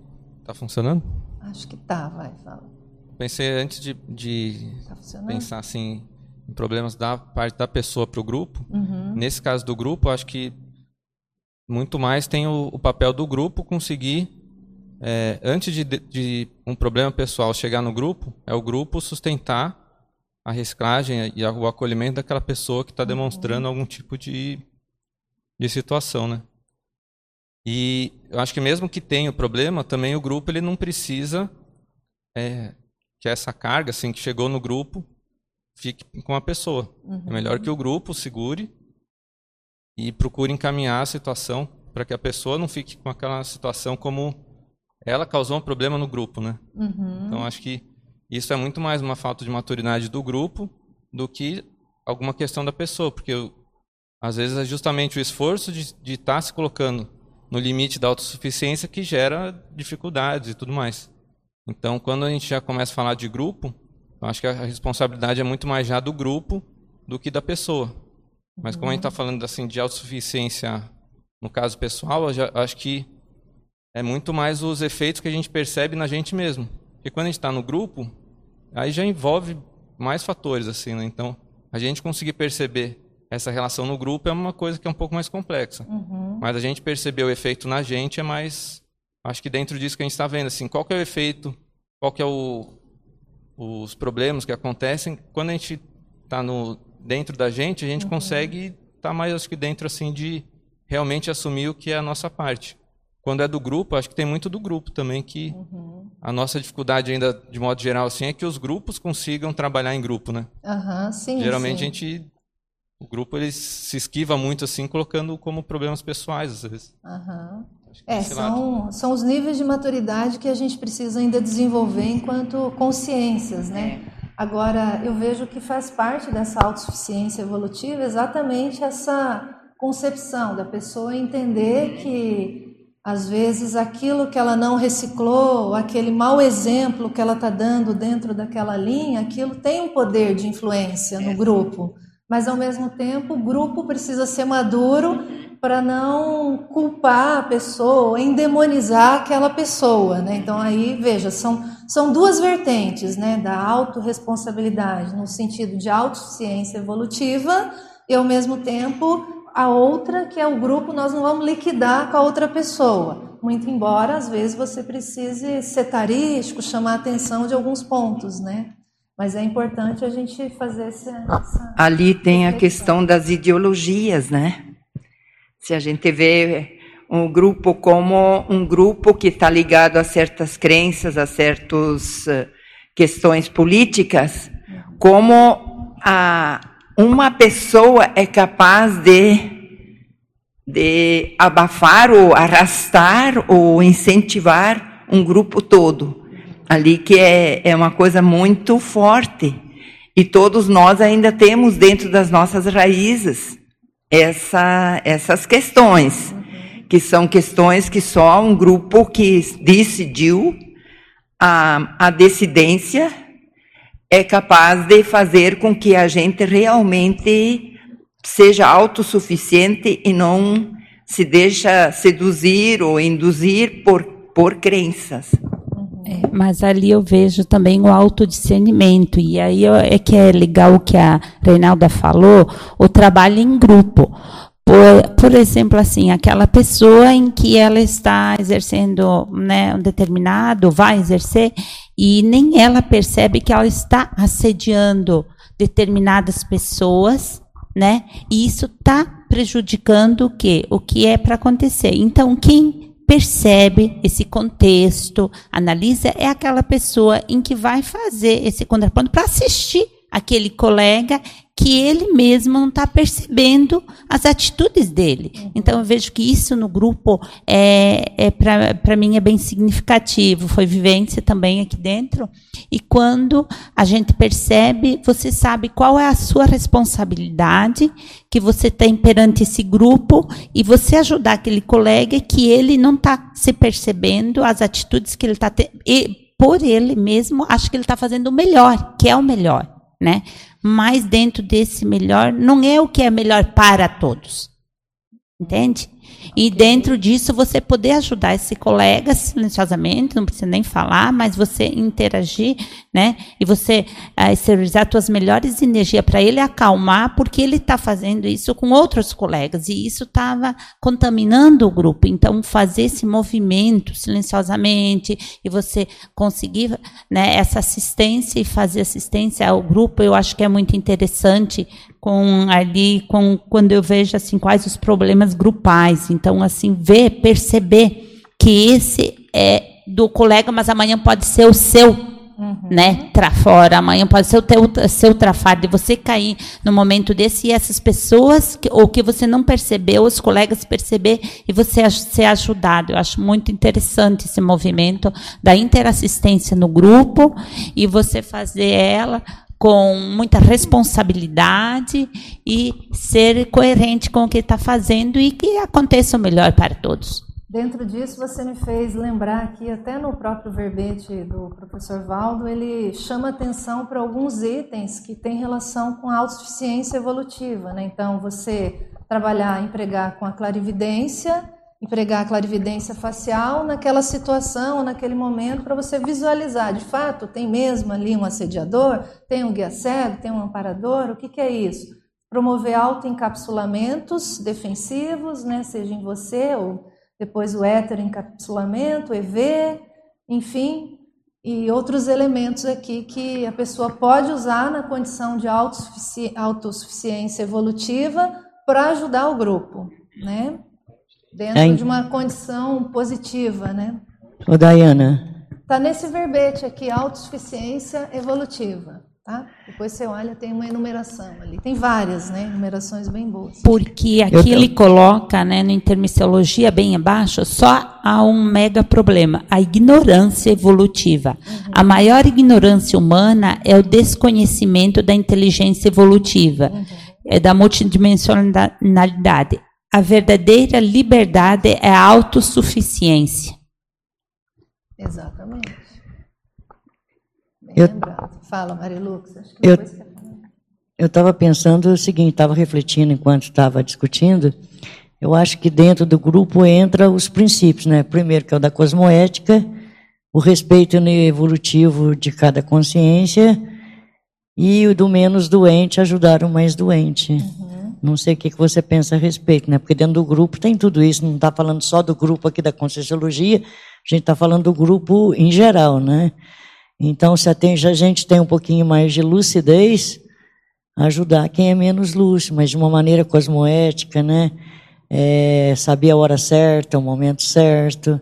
O: Tá funcionando?
A: Acho que tá, vai, fala.
O: Pensei antes de, de tá pensar assim em problemas da parte da pessoa para o grupo. Uhum. Nesse caso do grupo, acho que muito mais tem o, o papel do grupo conseguir é, antes de, de, um problema pessoal chegar no grupo, é o grupo sustentar a reciclagem e o acolhimento daquela pessoa que está demonstrando algum tipo de, de situação, né? E eu acho que mesmo que tenha o problema, também o grupo ele não precisa é, que essa carga, assim, que chegou no grupo, fique com a pessoa. Uhum. É melhor que o grupo segure e procure encaminhar a situação para que a pessoa não fique com aquela situação como ela causou um problema no grupo, né? Uhum. Então acho que isso é muito mais uma falta de maturidade do grupo do que alguma questão da pessoa, porque às vezes é justamente o esforço de estar tá se colocando no limite da autossuficiência que gera dificuldades e tudo mais. Então, quando a gente já começa a falar de grupo, eu acho que a responsabilidade é muito mais já do grupo do que da pessoa. Mas como a gente está falando assim de autossuficiência no caso pessoal, eu já, acho que é muito mais os efeitos que a gente percebe na gente mesmo. Porque quando a gente está no grupo, aí já envolve mais fatores assim, né? Então, a gente conseguir perceber essa relação no grupo é uma coisa que é um pouco mais complexa. Uhum. Mas a gente perceber o efeito na gente é mais, acho que dentro disso que a gente está vendo, assim, qual que é o efeito, qual que é o, os problemas que acontecem quando a gente está no dentro da gente, a gente uhum. consegue estar tá mais acho que dentro assim de realmente assumir o que é a nossa parte. Quando é do grupo, acho que tem muito do grupo também que uhum. a nossa dificuldade ainda de modo geral assim é que os grupos consigam trabalhar em grupo, né?
A: Uhum, sim,
O: Geralmente
A: sim.
O: a gente o grupo ele se esquiva muito assim, colocando como problemas pessoais às vezes.
A: Uhum. É, são, são os níveis de maturidade que a gente precisa ainda desenvolver enquanto consciências, né? É. Agora, eu vejo que faz parte dessa autossuficiência evolutiva exatamente essa concepção da pessoa entender que às vezes aquilo que ela não reciclou, aquele mau exemplo que ela está dando dentro daquela linha, aquilo tem um poder de influência no grupo. Mas ao mesmo tempo, o grupo precisa ser maduro para não culpar a pessoa, endemonizar aquela pessoa, né? Então aí, veja, são, são duas vertentes, né, da autorresponsabilidade, no sentido de autossuficiência evolutiva e ao mesmo tempo a outra que é o grupo nós não vamos liquidar com a outra pessoa. Muito embora às vezes você precise ser tarístico, chamar a atenção de alguns pontos, né? Mas é importante a gente fazer essa. essa
J: Ali tem a questão das ideologias, né? Se a gente vê um grupo como um grupo que está ligado a certas crenças, a certas eh, questões políticas, como a, uma pessoa é capaz de, de abafar ou arrastar ou incentivar um grupo todo. Ali que é, é uma coisa muito forte. E todos nós ainda temos dentro das nossas raízes essa, essas questões, que são questões que só um grupo que decidiu a, a dissidência é capaz de fazer com que a gente realmente seja autossuficiente e não se deixa seduzir ou induzir por, por crenças.
B: É, mas ali eu vejo também o autodiscernimento, e aí é que é legal o que a Reinalda falou, o trabalho em grupo. Por, por exemplo, assim, aquela pessoa em que ela está exercendo né, um determinado, vai exercer, e nem ela percebe que ela está assediando determinadas pessoas, né? E isso está prejudicando o quê? O que é para acontecer. Então, quem percebe esse contexto, analisa, é aquela pessoa em que vai fazer esse contraponto para assistir aquele colega que ele mesmo não está percebendo as atitudes dele. Uhum. Então eu vejo que isso no grupo é, é para mim é bem significativo. Foi vivência também aqui dentro. E quando a gente percebe, você sabe qual é a sua responsabilidade que você tem perante esse grupo e você ajudar aquele colega que ele não está se percebendo as atitudes que ele está tendo. Por ele mesmo, acho que ele está fazendo o melhor, que é o melhor né? Mas dentro desse melhor, não é o que é melhor para todos. Entende? E dentro disso você poder ajudar esse colega silenciosamente, não precisa nem falar, mas você interagir, né? E você uh, exteriorizar suas melhores energias para ele acalmar, porque ele está fazendo isso com outros colegas e isso estava contaminando o grupo. Então fazer esse movimento silenciosamente e você conseguir, né? Essa assistência e fazer assistência ao grupo, eu acho que é muito interessante com ali com quando eu vejo assim quais os problemas grupais. Então assim ver, perceber que esse é do colega, mas amanhã pode ser o seu, uhum. né? Tra fora, amanhã pode ser o teu, seu trafar de você cair no momento desse e essas pessoas que, ou que você não percebeu, os colegas perceber e você ser ajudado. Eu acho muito interessante esse movimento da interassistência no grupo e você fazer ela com muita responsabilidade e ser coerente com o que está fazendo e que aconteça o melhor para todos.
A: Dentro disso, você me fez lembrar que até no próprio verbete do professor Valdo, ele chama atenção para alguns itens que têm relação com a autossuficiência evolutiva. Né? Então, você trabalhar, empregar com a clarividência, empregar a clarividência facial naquela situação, naquele momento, para você visualizar. De fato, tem mesmo ali um assediador, tem um guia cego, tem um amparador, o que, que é isso? Promover autoencapsulamentos defensivos, né, seja em você ou depois o heteroencapsulamento, EV, enfim, e outros elementos aqui que a pessoa pode usar na condição de autossuficiência evolutiva para ajudar o grupo, né? Dentro é, de uma condição positiva, né?
F: Ô, Dayana.
A: Está nesse verbete aqui, autossuficiência evolutiva. Tá? Depois você olha, tem uma enumeração ali. Tem várias, né? Enumerações bem boas.
B: Porque aqui Eu, ele coloca, né, no intermissiologia, bem abaixo, só há um mega problema: a ignorância evolutiva. Uhum. A maior ignorância humana é o desconhecimento da inteligência evolutiva, uhum. é da multidimensionalidade. A verdadeira liberdade é a autossuficiência.
A: Exatamente. Bem eu, lembrado. Fala, Marilux.
F: eu eu estava pensando o seguinte, estava refletindo enquanto estava discutindo. Eu acho que dentro do grupo entra os princípios, né? Primeiro que é o da cosmoética, o respeito evolutivo de cada consciência e o do menos doente ajudar o mais doente. Uhum. Não sei o que você pensa a respeito, né? Porque dentro do grupo tem tudo isso. Não está falando só do grupo aqui da Conscienciologia, a gente está falando do grupo em geral, né? Então, se a gente tem um pouquinho mais de lucidez, ajudar quem é menos lúcido, mas de uma maneira cosmoética, né? É, saber a hora certa, o momento certo.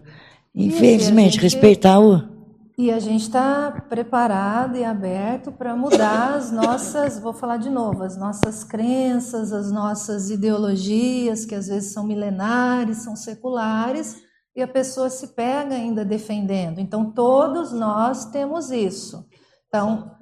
F: Infelizmente, gente... respeitar o
A: e a gente está preparado e aberto para mudar as nossas, vou falar de novo, as nossas crenças, as nossas ideologias, que às vezes são milenares, são seculares, e a pessoa se pega ainda defendendo. Então, todos nós temos isso. Então,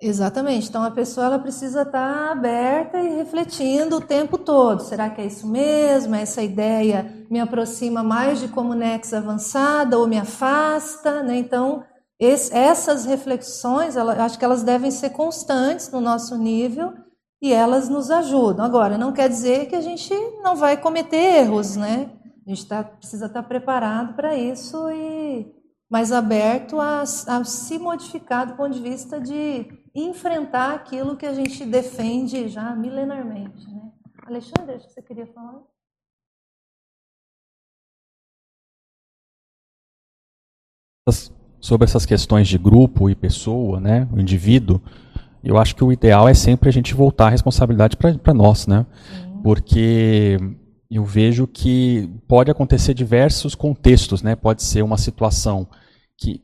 A: exatamente. Então, a pessoa ela precisa estar tá aberta e refletindo o tempo todo. Será que é isso mesmo? Essa ideia me aproxima mais de comunex avançada ou me afasta? Né? Então, esse, essas reflexões, ela, acho que elas devem ser constantes no nosso nível e elas nos ajudam. Agora, não quer dizer que a gente não vai cometer erros, né? A gente tá, precisa estar preparado para isso e mais aberto a, a se modificar do ponto de vista de enfrentar aquilo que a gente defende já milenarmente. Né? Alexandre, acho que você queria falar.
H: Sobre essas questões de grupo e pessoa, né, o indivíduo, eu acho que o ideal é sempre a gente voltar a responsabilidade para nós, né? Porque eu vejo que pode acontecer diversos contextos, né? Pode ser uma situação que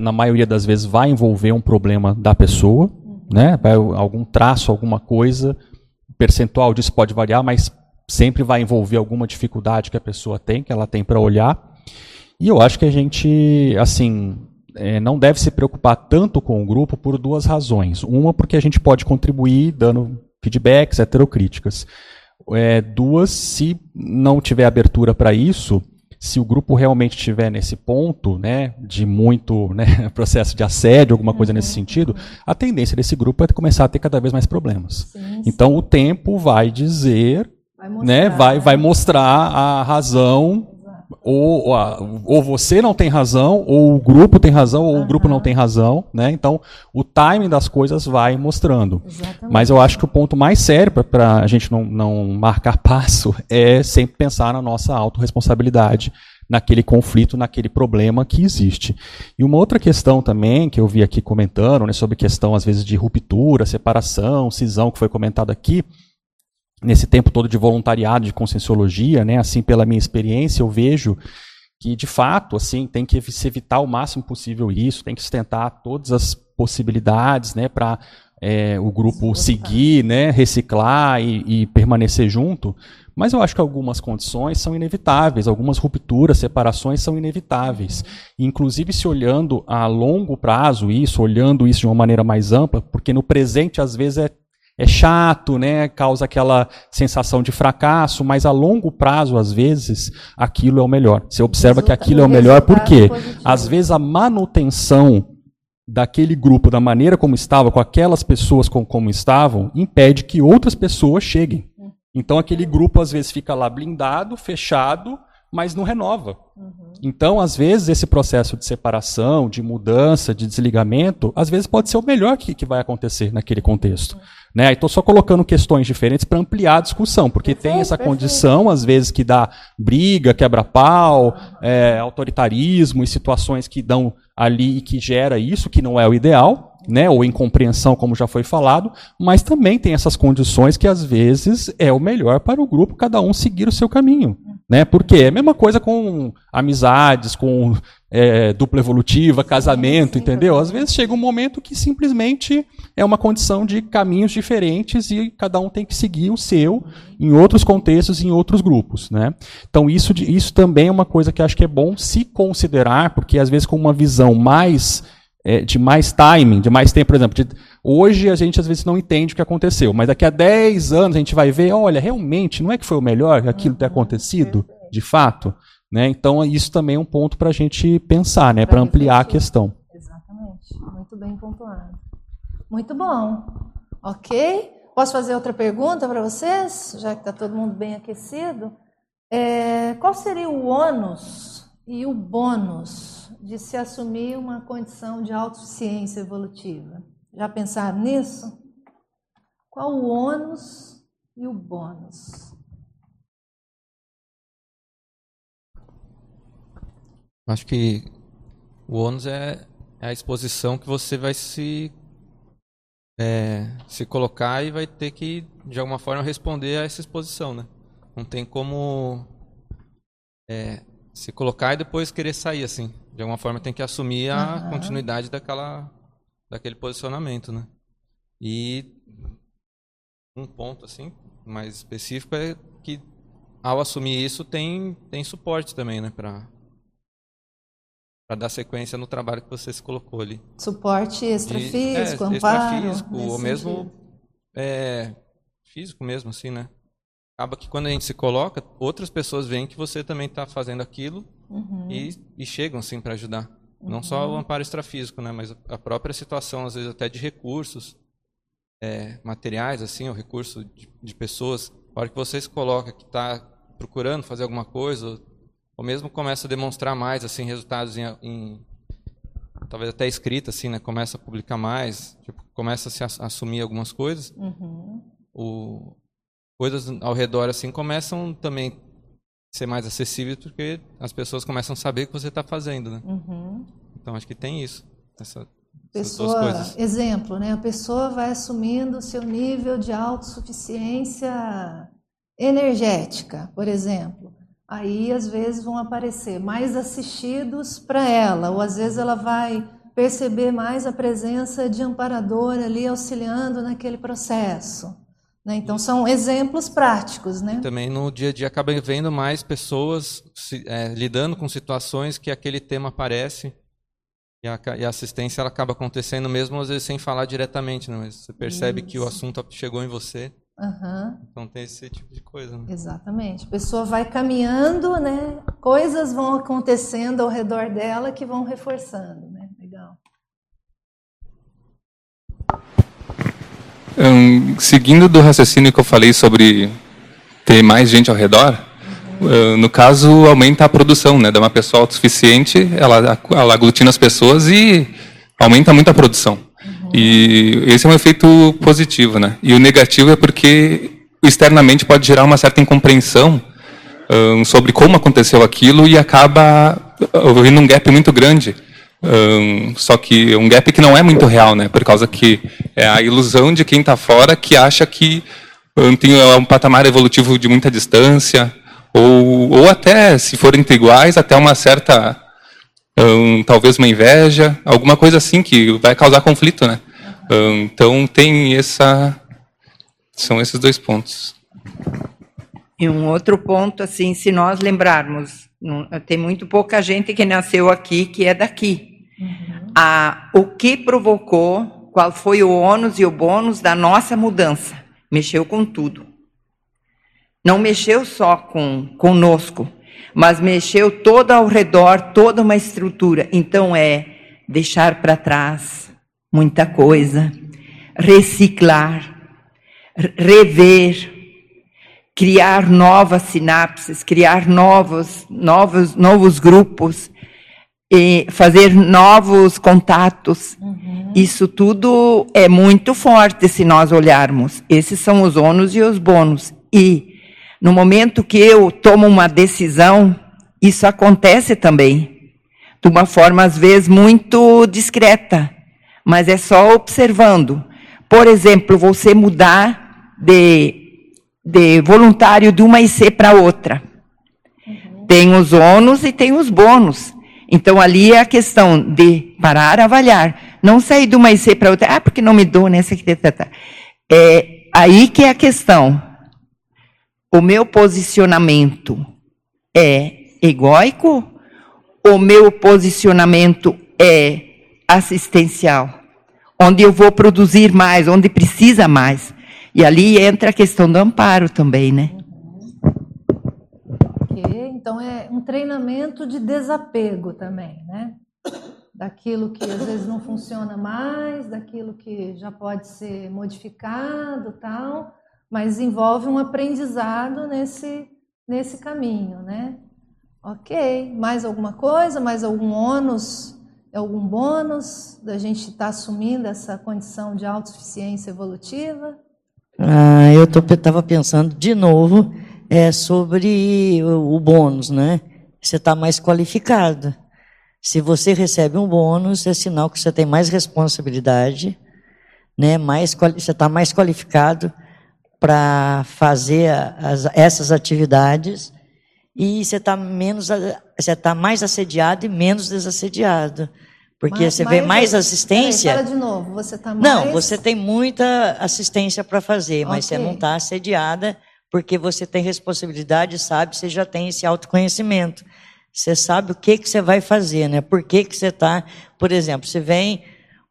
H: na maioria das vezes vai envolver um problema da pessoa, né? Vai algum traço, alguma coisa, o percentual disso pode variar, mas sempre vai envolver alguma dificuldade que a pessoa tem, que ela tem para olhar. E eu acho que a gente, assim, é, não deve se preocupar tanto com o grupo por duas razões. Uma, porque a gente pode contribuir dando feedbacks, heterocríticas. É, duas, se não tiver abertura para isso, se o grupo realmente estiver nesse ponto, né, de muito né, processo de assédio, alguma coisa uhum, nesse sentido, a tendência desse grupo é começar a ter cada vez mais problemas. Sim, sim. Então, o tempo vai dizer
A: vai mostrar,
H: né, vai, vai mostrar a razão ou, ou, você não tem razão, ou o grupo tem razão, ou uhum. o grupo não tem razão, né? Então, o timing das coisas vai mostrando. Exatamente. Mas eu acho que o ponto mais sério para a gente não, não marcar passo é sempre pensar na nossa autorresponsabilidade naquele conflito, naquele problema que existe. E uma outra questão também que eu vi aqui comentando, né, sobre questão às vezes de ruptura, separação, cisão, que foi comentado aqui, nesse tempo todo de voluntariado, de conscienciologia, né, assim pela minha experiência, eu vejo que de fato, assim, tem que se evitar o máximo possível isso, tem que sustentar todas as possibilidades, né, para é, o grupo seguir, né, reciclar e, e, permanecer junto. Mas eu acho que algumas condições são inevitáveis, algumas rupturas, separações são inevitáveis. Inclusive, se olhando a longo prazo isso, olhando isso de uma maneira mais ampla, porque no presente às vezes é é chato, né? Causa aquela sensação de fracasso, mas a longo prazo, às vezes, aquilo é o melhor. Você observa Resulta, que aquilo é o melhor porque, às vezes, a manutenção daquele grupo da maneira como estava, com aquelas pessoas com, como estavam, impede que outras pessoas cheguem. Hum. Então, aquele grupo, às vezes, fica lá blindado, fechado, mas não renova. Uhum. Então, às vezes, esse processo de separação, de mudança, de desligamento, às vezes pode ser o melhor que, que vai acontecer naquele contexto. Uhum. Né? Estou só colocando questões diferentes para ampliar a discussão, porque perfeito, tem essa condição, às vezes, que dá briga, quebra-pau, é, autoritarismo e situações que dão ali e que gera isso, que não é o ideal, né? ou incompreensão, como já foi falado, mas também tem essas condições que, às vezes, é o melhor para o grupo, cada um seguir o seu caminho. Né? Porque é a mesma coisa com amizades, com é, dupla evolutiva, casamento, entendeu? Às vezes chega um momento que simplesmente é uma condição de caminhos diferentes e cada um tem que seguir o seu em outros contextos, em outros grupos, né? Então isso, isso também é uma coisa que acho que é bom se considerar, porque às vezes com uma visão mais é, de mais timing, de mais tempo, por exemplo, de, hoje a gente às vezes não entende o que aconteceu, mas daqui a 10 anos a gente vai ver, olha, realmente, não é que foi o melhor aquilo ter acontecido, de fato? Né? Então, isso também é um ponto para a gente pensar, né? para ampliar a questão.
A: Exatamente. Muito bem pontuado. Muito bom. Ok? Posso fazer outra pergunta para vocês, já que está todo mundo bem aquecido? É, qual seria o ônus e o bônus de se assumir uma condição de autossuficiência evolutiva? Já pensaram nisso? Qual o ônus e o bônus?
O: Acho que o ônus é, é a exposição que você vai se é, se colocar e vai ter que de alguma forma responder a essa exposição, né? Não tem como é, se colocar e depois querer sair assim. De alguma forma tem que assumir a uhum. continuidade daquela daquele posicionamento, né? E um ponto assim mais específico é que ao assumir isso tem tem suporte também, né, para para dar sequência no trabalho que você se colocou ali.
A: Suporte extrafísico, é, amparo.
O: Extrafísico, ou mesmo é, físico mesmo, assim, né? Acaba que quando a gente se coloca, outras pessoas veem que você também está fazendo aquilo uhum. e, e, chegam, assim, para ajudar. Não só o uhum. amparo extrafísico, né, mas a própria situação, às vezes até de recursos é, materiais, assim, o recurso de, de, pessoas. A hora que você se coloca que está procurando fazer alguma coisa, ou mesmo começa a demonstrar mais assim resultados em, em talvez até escrita, assim, né? Começa a publicar mais, tipo, começa a se assumir algumas coisas. Uhum. O, coisas ao redor assim começam também ser mais acessíveis porque as pessoas começam a saber o que você está fazendo, né? Uhum. Então acho que tem isso. Essa,
A: pessoa, exemplo, né? A pessoa vai assumindo o seu nível de autossuficiência energética, por exemplo. Aí às vezes vão aparecer mais assistidos para ela, ou às vezes ela vai perceber mais a presença de amparador ali auxiliando naquele processo. Né? Então, são exemplos práticos. Né?
O: Também no dia a dia acaba vendo mais pessoas se, é, lidando com situações que aquele tema aparece e a, e a, assistência ela acaba acontecendo mesmo às vezes sem falar diretamente, né? mas você percebe Isso. que o assunto chegou em você. Uhum. Então tem esse tipo de coisa. Né?
A: Exatamente. A pessoa vai caminhando, né? Coisas vão acontecendo ao redor dela que vão reforçando, né? Legal.
L: Um, seguindo do raciocínio que eu falei sobre ter mais gente ao redor, uh, no caso, aumenta a produção, né? Dá uma pessoa autossuficiente, ela, ela aglutina as pessoas e aumenta muito a produção. E esse é um efeito positivo, né? E o negativo é porque externamente pode gerar uma certa incompreensão um, sobre como aconteceu aquilo e acaba havendo um gap muito grande. Um, só que um gap que não é muito real, né? Por causa que é a ilusão de quem está fora que acha que um, tem um patamar evolutivo de muita distância, ou, ou até, se forem iguais, até uma certa, um, talvez uma inveja, alguma coisa assim que vai causar conflito, né? Um, então tem essa, são esses dois pontos.
J: E um outro ponto, assim, se nós lembrarmos, tem muito pouca gente que nasceu aqui que é daqui. Uhum. Ah, o que provocou, qual foi o ônus e o bônus da nossa mudança? Mexeu com tudo. Não mexeu só com conosco, mas mexeu todo ao redor, toda uma estrutura. Então é deixar para trás muita coisa, reciclar, rever, criar novas sinapses, criar novos, novos, novos grupos, e fazer novos contatos. Uhum. Isso tudo é muito forte se nós olharmos. Esses são os ônus e os bônus. E no momento que eu tomo uma decisão, isso acontece também. De uma forma, às vezes, muito discreta. Mas é só observando. Por exemplo, você mudar de de voluntário de uma IC para outra. Uhum. Tem os ônus e tem os bônus. Então ali é a questão de parar, avaliar, não sair de uma IC para outra, ah, porque não me dou nessa tá. É aí que é a questão. O meu posicionamento é egóico? O meu posicionamento é assistencial? Onde eu vou produzir mais, onde precisa mais. E ali entra a questão do amparo também, né?
A: Então é um treinamento de desapego também, né? Daquilo que às vezes não funciona mais, daquilo que já pode ser modificado, tal, mas envolve um aprendizado nesse nesse caminho, né? Ok, mais alguma coisa, mais algum ônus, algum bônus da gente estar tá assumindo essa condição de autossuficiência evolutiva?
F: Ah, eu estava pensando de novo é, sobre o, o bônus, né? Você está mais qualificado. Se você recebe um bônus, é sinal que você tem mais responsabilidade, né? Mais, você está mais qualificado para fazer as, essas atividades e você está menos, você está mais assediado e menos desassediado. Porque mas, você vê mais assistência.
A: Peraí, fala de novo, você está mais.
F: Não, você tem muita assistência para fazer, mas okay. você não está assediada porque você tem responsabilidade, sabe, você já tem esse autoconhecimento. Você sabe o que, que você vai fazer, né? Por que, que você está. Por exemplo, se vem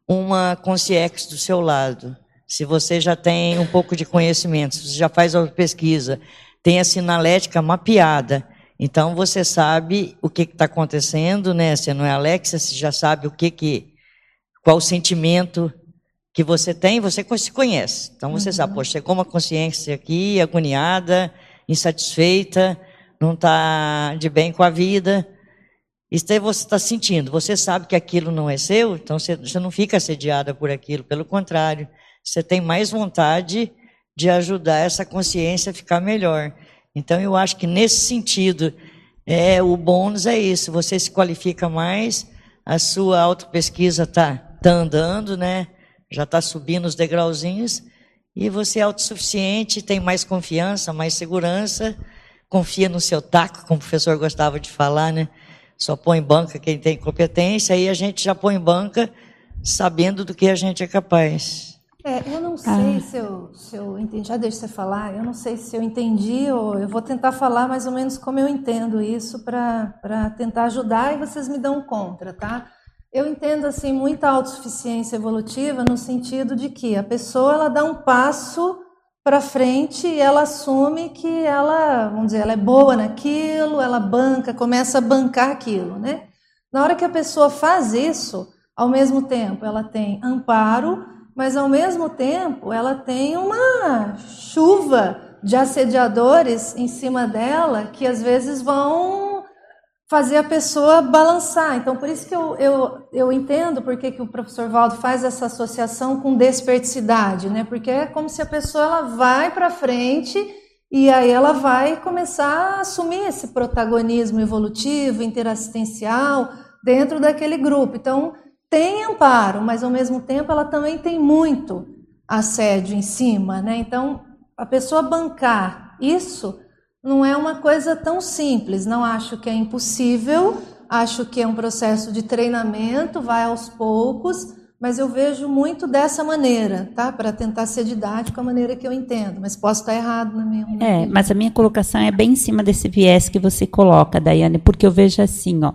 F: uma consciência do seu lado, se você já tem um pouco de conhecimento, se você já faz a pesquisa, tem a sinalética mapeada, então você sabe o que está acontecendo, né? Você não é Alexa, você já sabe o que que qual o sentimento que você tem, você se conhece. Então você uhum. sabe, poxa, chegou uma consciência aqui, agoniada, insatisfeita, não está de bem com a vida. Isso aí você está sentindo. Você sabe que aquilo não é seu, então você, você não fica assediada por aquilo. Pelo contrário, você tem mais vontade de ajudar essa consciência a ficar melhor. Então, eu acho que nesse sentido, é, o bônus é isso: você se qualifica mais, a sua autopesquisa está tá andando, né? já está subindo os degrauzinhos, e você é autossuficiente, tem mais confiança, mais segurança, confia no seu taco, como o professor gostava de falar, né? Só põe em banca quem tem competência, e a gente já põe em banca sabendo do que a gente é capaz.
A: É, eu não sei ah. se, eu, se eu entendi, já deixa você falar, eu não sei se eu entendi ou eu vou tentar falar mais ou menos como eu entendo isso para tentar ajudar e vocês me dão contra, tá? Eu entendo assim muita autossuficiência evolutiva no sentido de que a pessoa ela dá um passo para frente e ela assume que ela, vamos dizer, ela é boa naquilo, ela banca, começa a bancar aquilo, né? Na hora que a pessoa faz isso, ao mesmo tempo ela tem amparo, mas ao mesmo tempo ela tem uma chuva de assediadores em cima dela que às vezes vão fazer a pessoa balançar. Então, por isso que eu, eu, eu entendo porque que o professor Valdo faz essa associação com desperticidade, né? Porque é como se a pessoa ela vai para frente e aí ela vai começar a assumir esse protagonismo evolutivo, interassistencial dentro daquele grupo. Então, tem amparo, mas ao mesmo tempo ela também tem muito assédio em cima, né? Então, a pessoa bancar isso não é uma coisa tão simples. Não acho que é impossível, acho que é um processo de treinamento, vai aos poucos, mas eu vejo muito dessa maneira, tá? Para tentar ser didático a maneira que eu entendo, mas posso estar errado na minha.
B: É, mas a minha colocação é bem em cima desse viés que você coloca, Daiane, porque eu vejo assim, ó,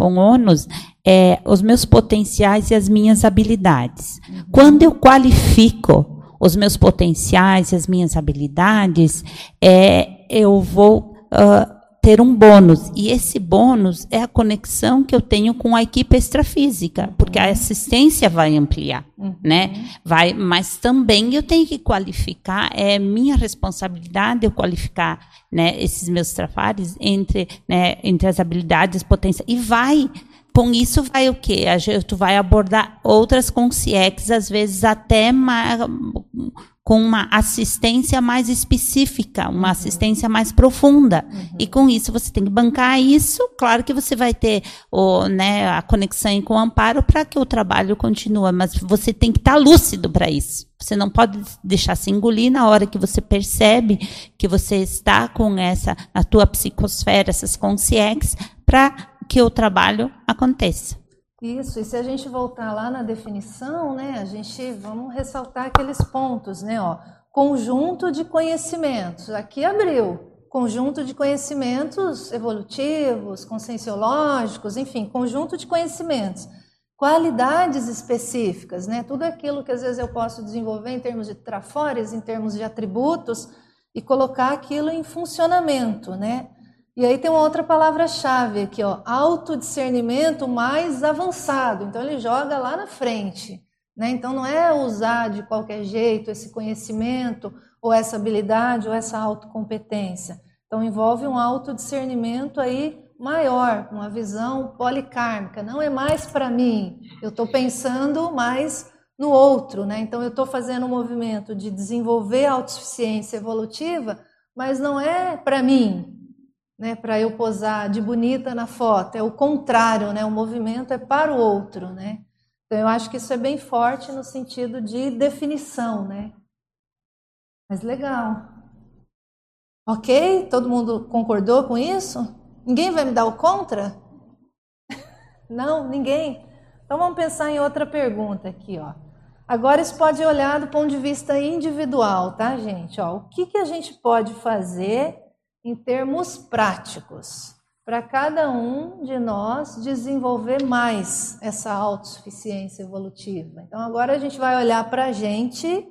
B: o ônus é os meus potenciais e as minhas habilidades. Uhum. Quando eu qualifico os meus potenciais, as minhas habilidades, é, eu vou uh, ter um bônus. E esse bônus é a conexão que eu tenho com a equipe extrafísica, porque a assistência vai ampliar, uhum. né? Vai, mas também eu tenho que qualificar, é minha responsabilidade eu qualificar, né, esses meus trafares entre, né, entre as habilidades, potência e vai com isso vai o quê? Tu vai abordar outras consciências, às vezes até mais, com uma assistência mais específica, uma assistência mais profunda. Uhum. E com isso você tem que bancar isso. Claro que você vai ter o, né, a conexão com o amparo para que o trabalho continue, mas você tem que estar tá lúcido para isso. Você não pode deixar se engolir na hora que você percebe que você está com essa, a tua psicosfera, essas consciências, para que o trabalho aconteça.
A: Isso, e se a gente voltar lá na definição, né, a gente vamos ressaltar aqueles pontos, né, ó, conjunto de conhecimentos. Aqui abriu conjunto de conhecimentos evolutivos, conscienciológicos, enfim, conjunto de conhecimentos. Qualidades específicas, né? Tudo aquilo que às vezes eu posso desenvolver em termos de trafores, em termos de atributos e colocar aquilo em funcionamento, né? E aí tem uma outra palavra-chave aqui, ó, autodiscernimento mais avançado. Então ele joga lá na frente. Né? Então não é usar de qualquer jeito esse conhecimento, ou essa habilidade, ou essa autocompetência. Então envolve um autodiscernimento aí maior, uma visão policármica. Não é mais para mim, eu estou pensando mais no outro. Né? Então eu estou fazendo um movimento de desenvolver a autossuficiência evolutiva, mas não é para mim, né, para eu posar de bonita na foto. É o contrário, né? O movimento é para o outro, né? Então eu acho que isso é bem forte no sentido de definição, né? Mas legal. Ok? Todo mundo concordou com isso? Ninguém vai me dar o contra? Não, ninguém. Então vamos pensar em outra pergunta aqui, ó. Agora isso pode olhar do ponto de vista individual, tá, gente? Ó, o que, que a gente pode fazer em termos práticos, para cada um de nós desenvolver mais essa autossuficiência evolutiva. Então, agora a gente vai olhar para a gente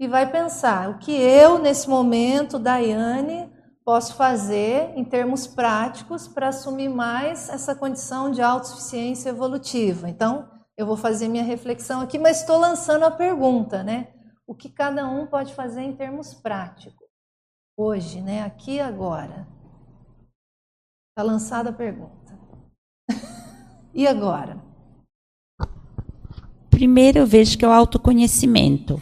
A: e vai pensar o que eu, nesse momento, Daiane, posso fazer em termos práticos para assumir mais essa condição de autossuficiência evolutiva. Então, eu vou fazer minha reflexão aqui, mas estou lançando a pergunta, né? O que cada um pode fazer em termos práticos? Hoje, né? Aqui e agora. Está lançada a pergunta. e agora?
B: Primeiro eu vejo que é o autoconhecimento.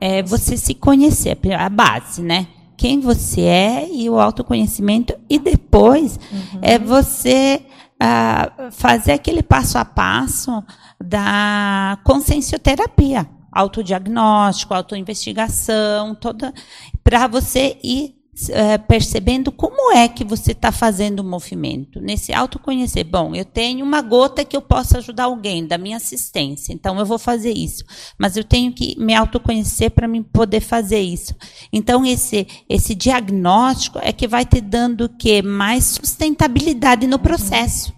B: É você se conhecer, a base, né? Quem você é e o autoconhecimento. E depois uhum. é você uh, fazer aquele passo a passo da consciencioterapia autodiagnóstico, autoinvestigação, toda para você ir é, percebendo como é que você está fazendo o movimento. Nesse autoconhecer, bom, eu tenho uma gota que eu posso ajudar alguém da minha assistência, então eu vou fazer isso. Mas eu tenho que me autoconhecer para me poder fazer isso. Então esse esse diagnóstico é que vai te dando o quê? Mais sustentabilidade no processo.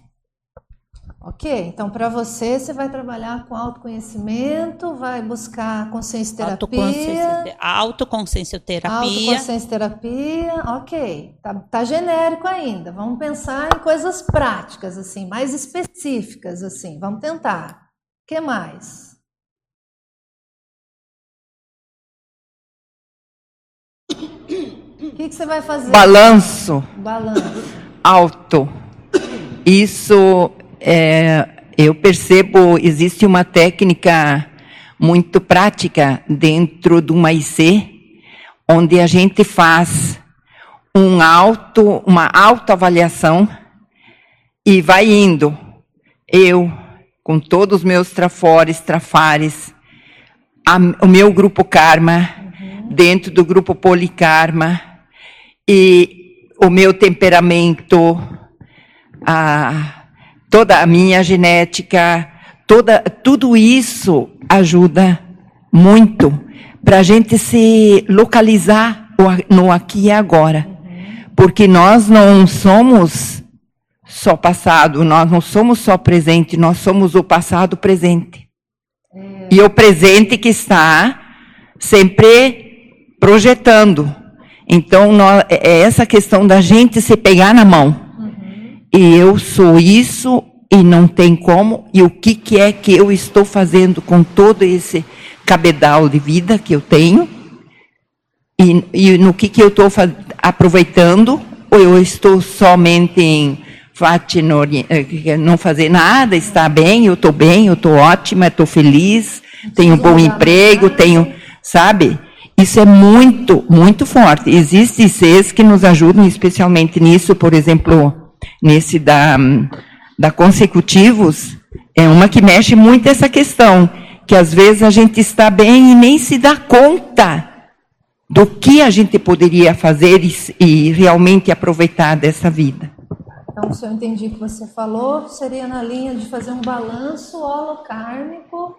A: Ok, então para você, você vai trabalhar com autoconhecimento, vai buscar consciência terapia.
B: Autoconsciência terapia.
A: Autoconsciência terapia, ok. Tá, tá genérico ainda. Vamos pensar em coisas práticas, assim, mais específicas, assim. Vamos tentar. O que mais? que, que você vai fazer?
J: Balanço.
A: Balanço.
J: Alto. Isso é, eu percebo, existe uma técnica muito prática dentro de uma IC, onde a gente faz um auto, uma autoavaliação e vai indo. Eu, com todos os meus trafores, trafares, a, o meu grupo Karma, uhum. dentro do grupo Polikarma, e o meu temperamento, a, toda a minha genética, toda, tudo isso ajuda muito para a gente se localizar no aqui e agora. Porque nós não somos só passado, nós não somos só presente, nós somos o passado presente. E o presente que está sempre projetando. Então, nós, é, é essa questão da gente se pegar na mão. E eu sou isso e não tem como. E o que, que é que eu estou fazendo com todo esse cabedal de vida que eu tenho? E, e no que, que eu estou aproveitando? Ou eu estou somente em eh, não fazer nada, está bem, eu estou bem, eu estou ótima, estou feliz, tenho um bom emprego, tenho, sabe? Isso é muito, muito forte. Existem ICs que nos ajudam especialmente nisso, por exemplo, nesse da, da consecutivos, é uma que mexe muito essa questão, que às vezes a gente está bem e nem se dá conta do que a gente poderia fazer e, e realmente aproveitar dessa vida.
A: Então, se eu entendi o que você falou, seria na linha de fazer um balanço holocármico,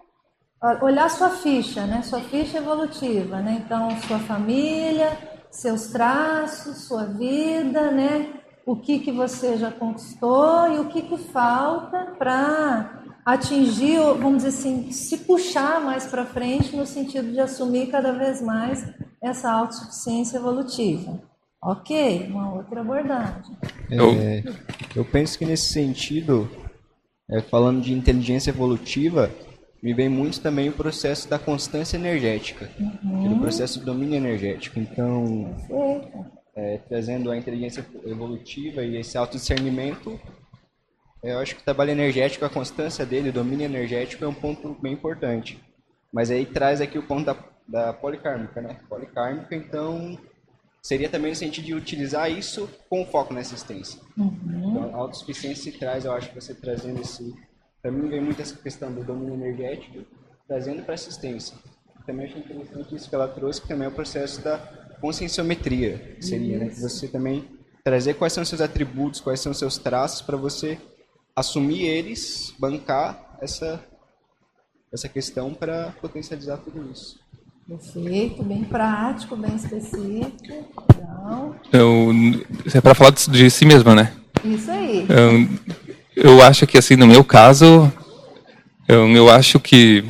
A: olhar sua ficha, né? Sua ficha evolutiva, né? Então, sua família, seus traços, sua vida, né? O que que você já conquistou e o que que falta para atingir, vamos dizer assim, se puxar mais para frente no sentido de assumir cada vez mais essa autossuficiência evolutiva. Ok, uma outra abordagem.
E: É, eu penso que nesse sentido, é, falando de inteligência evolutiva, me vem muito também o processo da constância energética, uhum. É o processo do domínio energético. Então, é, trazendo a inteligência evolutiva e esse autodiscernimento, eu acho que o trabalho energético, a constância dele, o domínio energético é um ponto bem importante. Mas aí traz aqui o ponto da, da policármica, né? Policármica, então, seria também no sentido de utilizar isso com foco na assistência. Uhum. Então, a autossuficiência se traz, eu acho que você trazendo esse... Para mim vem muito essa questão do domínio energético, trazendo para assistência. Também acho interessante isso que ela trouxe, que também é o processo da conscienciometria, seria, né? Você também trazer quais são os seus atributos, quais são os seus traços, para você assumir eles, bancar essa, essa questão para potencializar tudo isso.
A: Perfeito, bem prático, bem específico. Então...
L: Eu, é para falar de si mesmo, né?
A: Isso aí.
L: Eu, eu acho que, assim, no meu caso, eu, eu acho que.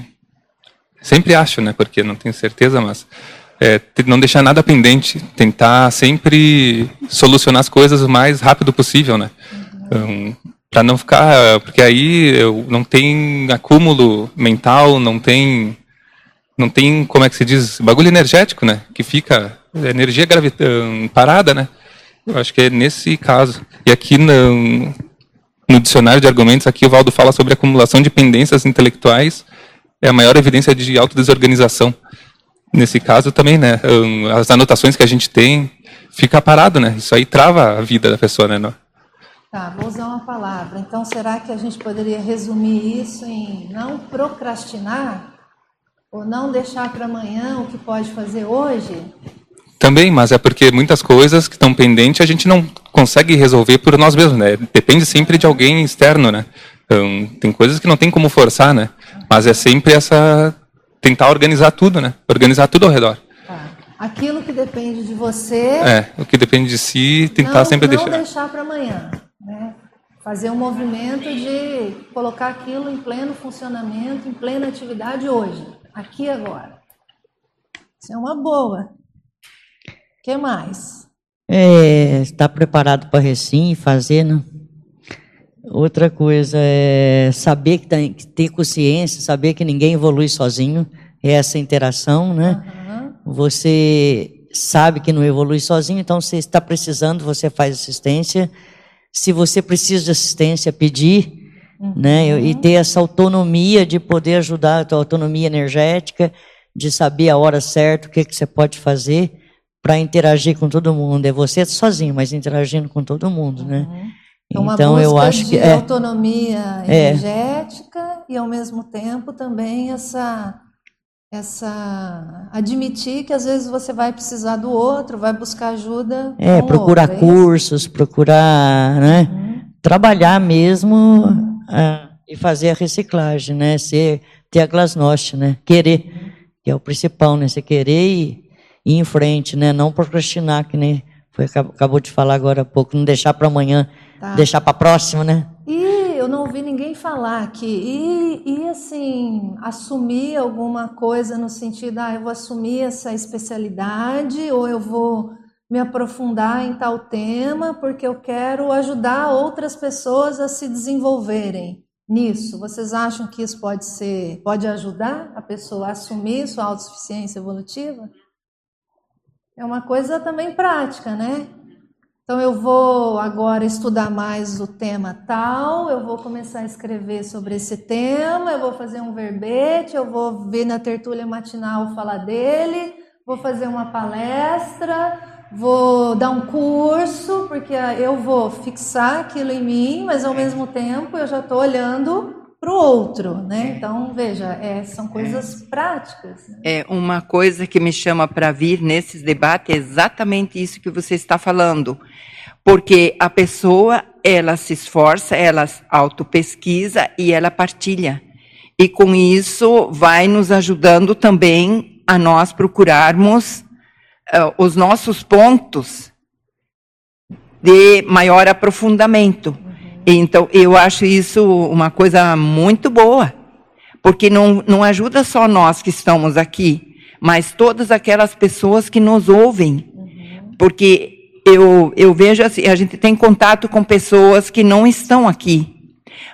L: Sempre acho, né? Porque não tenho certeza, mas. É, não deixar nada pendente, tentar sempre solucionar as coisas o mais rápido possível, né? Uhum. para não ficar, porque aí não tem acúmulo mental, não tem não tem, como é que se diz, bagulho energético, né? Que fica energia gravitando parada, né? Eu acho que é nesse caso. E aqui no, no dicionário de argumentos, aqui o Valdo fala sobre acumulação de pendências intelectuais, é a maior evidência de autodesorganização. Nesse caso também, né? As anotações que a gente tem, fica parado, né? Isso aí trava a vida da pessoa, né?
A: Tá, vou usar uma palavra. Então, será que a gente poderia resumir isso em não procrastinar? Ou não deixar para amanhã o que pode fazer hoje?
L: Também, mas é porque muitas coisas que estão pendentes a gente não consegue resolver por nós mesmos, né? Depende sempre de alguém externo, né? Então, tem coisas que não tem como forçar, né? Mas é sempre essa tentar organizar tudo, né? Organizar tudo ao redor.
A: Tá. Aquilo que depende de você.
L: É, o que depende de si, tentar
A: não,
L: sempre
A: não
L: deixar.
A: Não deixar para amanhã, né? Fazer um movimento de colocar aquilo em pleno funcionamento, em plena atividade hoje aqui e agora. Isso é uma boa. O que mais?
F: É, estar preparado para recém fazer, né? Outra coisa é saber que tem que ter consciência, saber que ninguém evolui sozinho, é essa interação, né? Uhum. Você sabe que não evolui sozinho, então você está precisando, você faz assistência. Se você precisa de assistência, pedir, uhum. né? E ter essa autonomia de poder ajudar, a tua autonomia energética, de saber a hora certa, o que, que você pode fazer para interagir com todo mundo. É você sozinho, mas interagindo com todo mundo, né?
A: Uhum. Então, uma então eu acho que é autonomia é. energética é. e ao mesmo tempo também essa essa admitir que às vezes você vai precisar do outro, vai buscar ajuda.
F: É, procurar outro, é cursos, procurar, né? Uhum. Trabalhar mesmo uh, e fazer a reciclagem, né? Ser ter a glasnost, né? Querer, uhum. que é o principal, né? Você querer e ir em frente, né? Não procrastinar, que nem foi acabou de falar agora há pouco, não deixar para amanhã Tá. Deixar para próximo, né?
A: E eu não ouvi ninguém falar aqui. E, e assim, assumir alguma coisa no sentido, ah, eu vou assumir essa especialidade ou eu vou me aprofundar em tal tema porque eu quero ajudar outras pessoas a se desenvolverem nisso. Vocês acham que isso pode ser, pode ajudar a pessoa a assumir sua autossuficiência evolutiva? É uma coisa também prática, né? Então eu vou agora estudar mais o tema tal, eu vou começar a escrever sobre esse tema, eu vou fazer um verbete, eu vou ver na tertúlia matinal falar dele, vou fazer uma palestra, vou dar um curso, porque eu vou fixar aquilo em mim, mas ao mesmo tempo eu já estou olhando para o outro, né? Então, veja, é, são coisas práticas. Né?
J: É uma coisa que me chama para vir nesses debates é exatamente isso que você está falando, porque a pessoa ela se esforça, ela autopesquisa e ela partilha, e com isso vai nos ajudando também a nós procurarmos uh, os nossos pontos de maior aprofundamento. Então, eu acho isso uma coisa muito boa, porque não, não ajuda só nós que estamos aqui, mas todas aquelas pessoas que nos ouvem. Porque eu, eu vejo assim, a gente tem contato com pessoas que não estão aqui,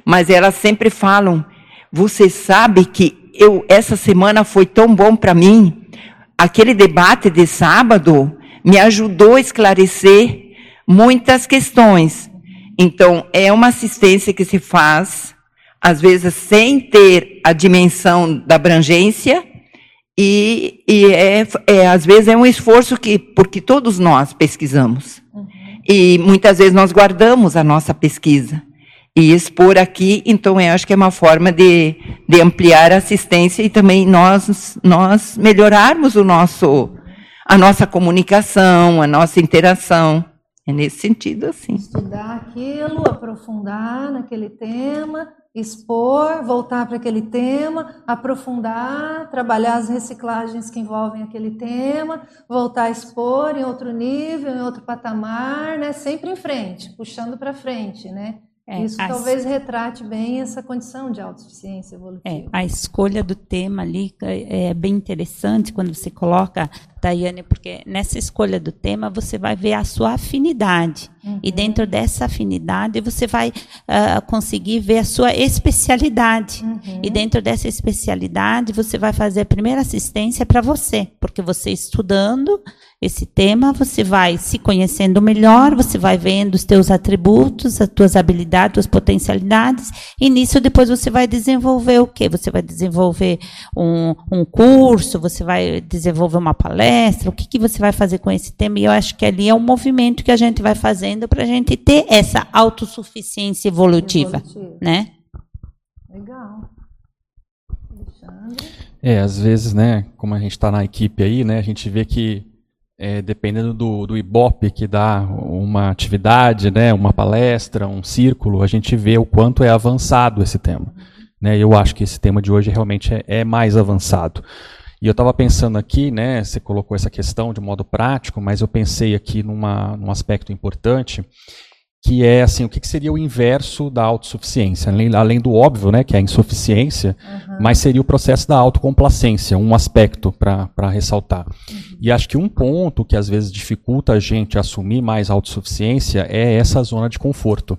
J: mas elas sempre falam: você sabe que eu, essa semana foi tão bom para mim, aquele debate de sábado me ajudou a esclarecer muitas questões. Então, é uma assistência que se faz, às vezes, sem ter a dimensão da abrangência, e, e é, é, às vezes é um esforço que, porque todos nós pesquisamos. Uhum. E muitas vezes nós guardamos a nossa pesquisa. E expor aqui, então, eu acho que é uma forma de, de ampliar a assistência e também nós, nós melhorarmos o nosso, a nossa comunicação, a nossa interação. É nesse sentido, assim.
A: Estudar aquilo, aprofundar naquele tema, expor, voltar para aquele tema, aprofundar, trabalhar as reciclagens que envolvem aquele tema, voltar a expor em outro nível, em outro patamar, né? Sempre em frente, puxando para frente, né? É, Isso talvez retrate bem essa condição de autossuficiência evolutiva.
B: É, a escolha do tema ali é bem interessante quando você coloca, Tayane, porque nessa escolha do tema você vai ver a sua afinidade. Uhum. E dentro dessa afinidade você vai uh, conseguir ver a sua especialidade. Uhum. E dentro dessa especialidade você vai fazer a primeira assistência para você, porque você estudando esse tema, você vai se conhecendo melhor, você vai vendo os teus atributos, as tuas habilidades, as potencialidades, e nisso depois você vai desenvolver o quê? Você vai desenvolver um, um curso, você vai desenvolver uma palestra, o que, que você vai fazer com esse tema? E eu acho que ali é um movimento que a gente vai fazendo para a gente ter essa autossuficiência evolutiva, evolutiva. né? Legal.
H: Alexandre? É, às vezes, né, como a gente está na equipe aí, né, a gente vê que é, dependendo do, do Ibope que dá uma atividade, né, uma palestra, um círculo, a gente vê o quanto é avançado esse tema. Né? Eu acho que esse tema de hoje realmente é, é mais avançado. E eu estava pensando aqui, né, você colocou essa questão de modo prático, mas eu pensei aqui numa, num aspecto importante, que é assim, o que, que seria o inverso da autossuficiência? Além, além, do óbvio, né, que é a insuficiência, uhum. mas seria o processo da autocomplacência, um aspecto para ressaltar. Uhum. E acho que um ponto que às vezes dificulta a gente assumir mais autossuficiência é essa zona de conforto.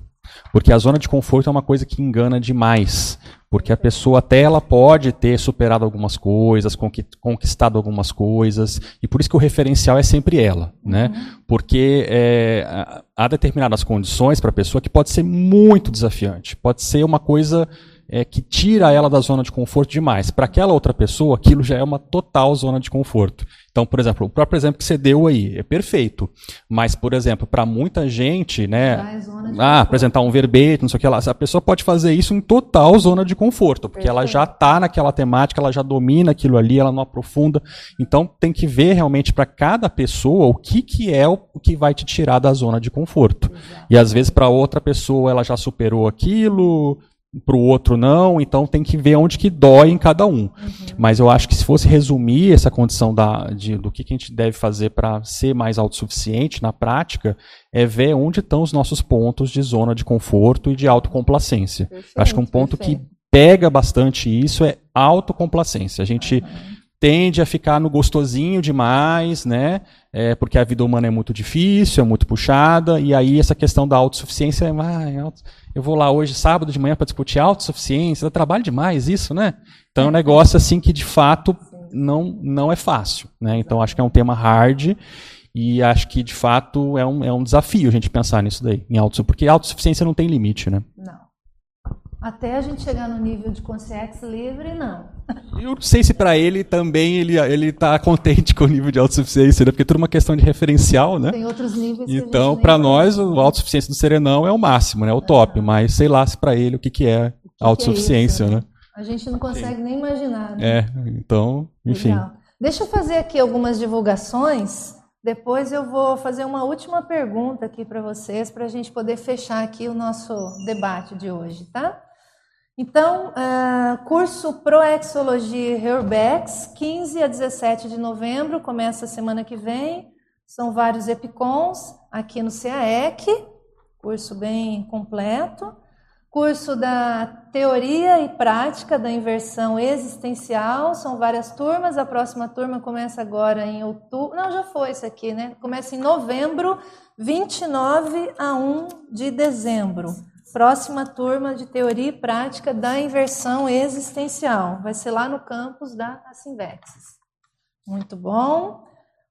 H: Porque a zona de conforto é uma coisa que engana demais. Porque a pessoa até ela pode ter superado algumas coisas, conquistado algumas coisas, e por isso que o referencial é sempre ela, né? Uhum. Porque é, há determinadas condições para a pessoa que pode ser muito desafiante, pode ser uma coisa é, que tira ela da zona de conforto demais. Para aquela outra pessoa, aquilo já é uma total zona de conforto. Então, por exemplo, o próprio exemplo que você deu aí é perfeito. Mas, por exemplo, para muita gente, né? É ah, apresentar um verbete, não sei o que lá. A pessoa pode fazer isso em total zona de conforto, porque perfeito. ela já está naquela temática, ela já domina aquilo ali, ela não aprofunda. Então, tem que ver realmente para cada pessoa o que, que é o que vai te tirar da zona de conforto. Exato. E às vezes, para outra pessoa, ela já superou aquilo para o outro não, então tem que ver onde que dói em cada um. Uhum. Mas eu acho que se fosse resumir essa condição da, de, do que, que a gente deve fazer para ser mais autossuficiente na prática, é ver onde estão os nossos pontos de zona de conforto e de autocomplacência. Perfeito, acho que um ponto perfeito. que pega bastante isso é autocomplacência. A gente uhum tende a ficar no gostosinho demais, né? É, porque a vida humana é muito difícil, é muito puxada, e aí essa questão da autossuficiência é, ah, eu vou lá hoje, sábado de manhã, para discutir autossuficiência, dá trabalho demais isso, né? Então é um negócio assim que de fato não, não é fácil, né? Então acho que é um tema hard e acho que de fato é um, é um desafio a gente pensar nisso daí, em auto, porque autossuficiência não tem limite, né?
A: Não. Até a gente chegar no nível de consciência livre, não.
H: Eu não sei se para ele também ele ele está contente com o nível de autossuficiência, né? porque é tudo uma questão de referencial, né?
A: Tem outros níveis.
H: Então, para nós, o autossuficiência do serenão é o máximo, né? É o top. Mas sei lá se para ele o que que é que autossuficiência, que é né?
A: A gente não consegue Sim. nem imaginar. Né?
H: É, então, enfim. Legal.
A: Deixa eu fazer aqui algumas divulgações. Depois eu vou fazer uma última pergunta aqui para vocês, para a gente poder fechar aqui o nosso debate de hoje, tá? Então, uh, curso Proexologia Herbex, 15 a 17 de novembro, começa a semana que vem. São vários EPICONs aqui no CAEC, curso bem completo. Curso da Teoria e Prática da Inversão Existencial, são várias turmas. A próxima turma começa agora em outubro. Não, já foi isso aqui, né? Começa em novembro, 29 a 1 de dezembro próxima turma de teoria e prática da inversão existencial. Vai ser lá no campus da Assinvexis. Muito bom.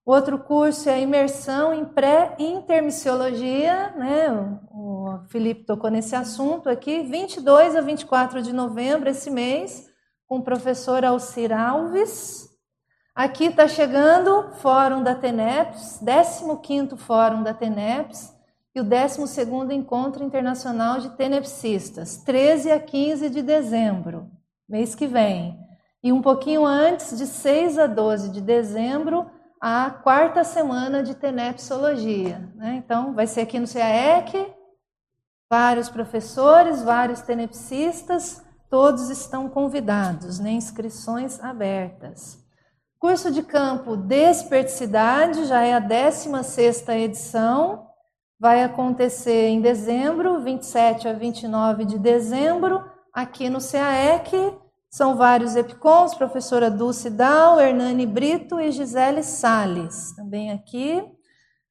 A: Outro curso é a imersão em pré-intermissiologia, né? O Felipe tocou nesse assunto aqui, 22 a 24 de novembro, esse mês, com o professor Alcir Alves. Aqui está chegando Fórum da TENEPS, 15º Fórum da TENEPS, e o 12º Encontro Internacional de Tenepsistas, 13 a 15 de dezembro, mês que vem. E um pouquinho antes, de 6 a 12 de dezembro, a quarta semana de Tenepsologia. Né? Então, vai ser aqui no CAEC, vários professores, vários tenepsistas, todos estão convidados, né? inscrições abertas. Curso de campo Desperticidade, já é a 16ª edição, vai acontecer em dezembro, 27 a 29 de dezembro, aqui no CAEC. São vários EPICONs, professora Dulce Dal, Hernani Brito e Gisele Sales, também aqui.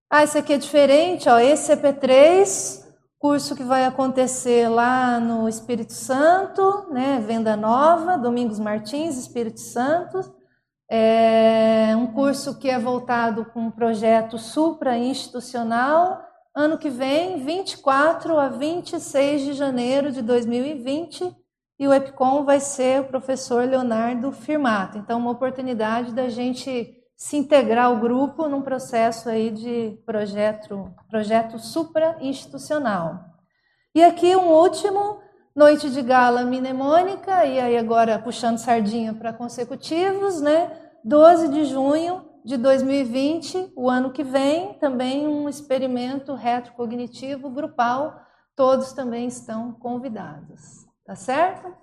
A: Ah, esse aqui é diferente, ó, ECP3, curso que vai acontecer lá no Espírito Santo, né, Venda Nova, Domingos Martins, Espírito Santo. É um curso que é voltado com um projeto supra-institucional, ano que vem, 24 a 26 de janeiro de 2020, e o EPCOM vai ser o professor Leonardo Firmato. Então, uma oportunidade da gente se integrar ao grupo num processo aí de projeto, projeto supra-institucional. E aqui um último, noite de gala mnemônica, e aí agora puxando sardinha para consecutivos, né? 12 de junho, de 2020, o ano que vem, também um experimento retrocognitivo grupal. Todos também estão convidados, tá certo?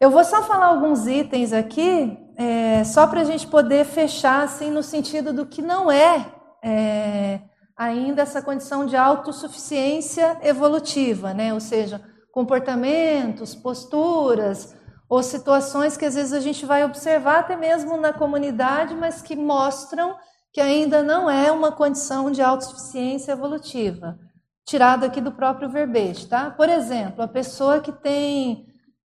A: Eu vou só falar alguns itens aqui, é, só para a gente poder fechar assim no sentido do que não é, é ainda essa condição de autossuficiência evolutiva, né? Ou seja, comportamentos, posturas, ou situações que às vezes a gente vai observar até mesmo na comunidade, mas que mostram que ainda não é uma condição de autossuficiência evolutiva. Tirado aqui do próprio verbete, tá? Por exemplo, a pessoa que tem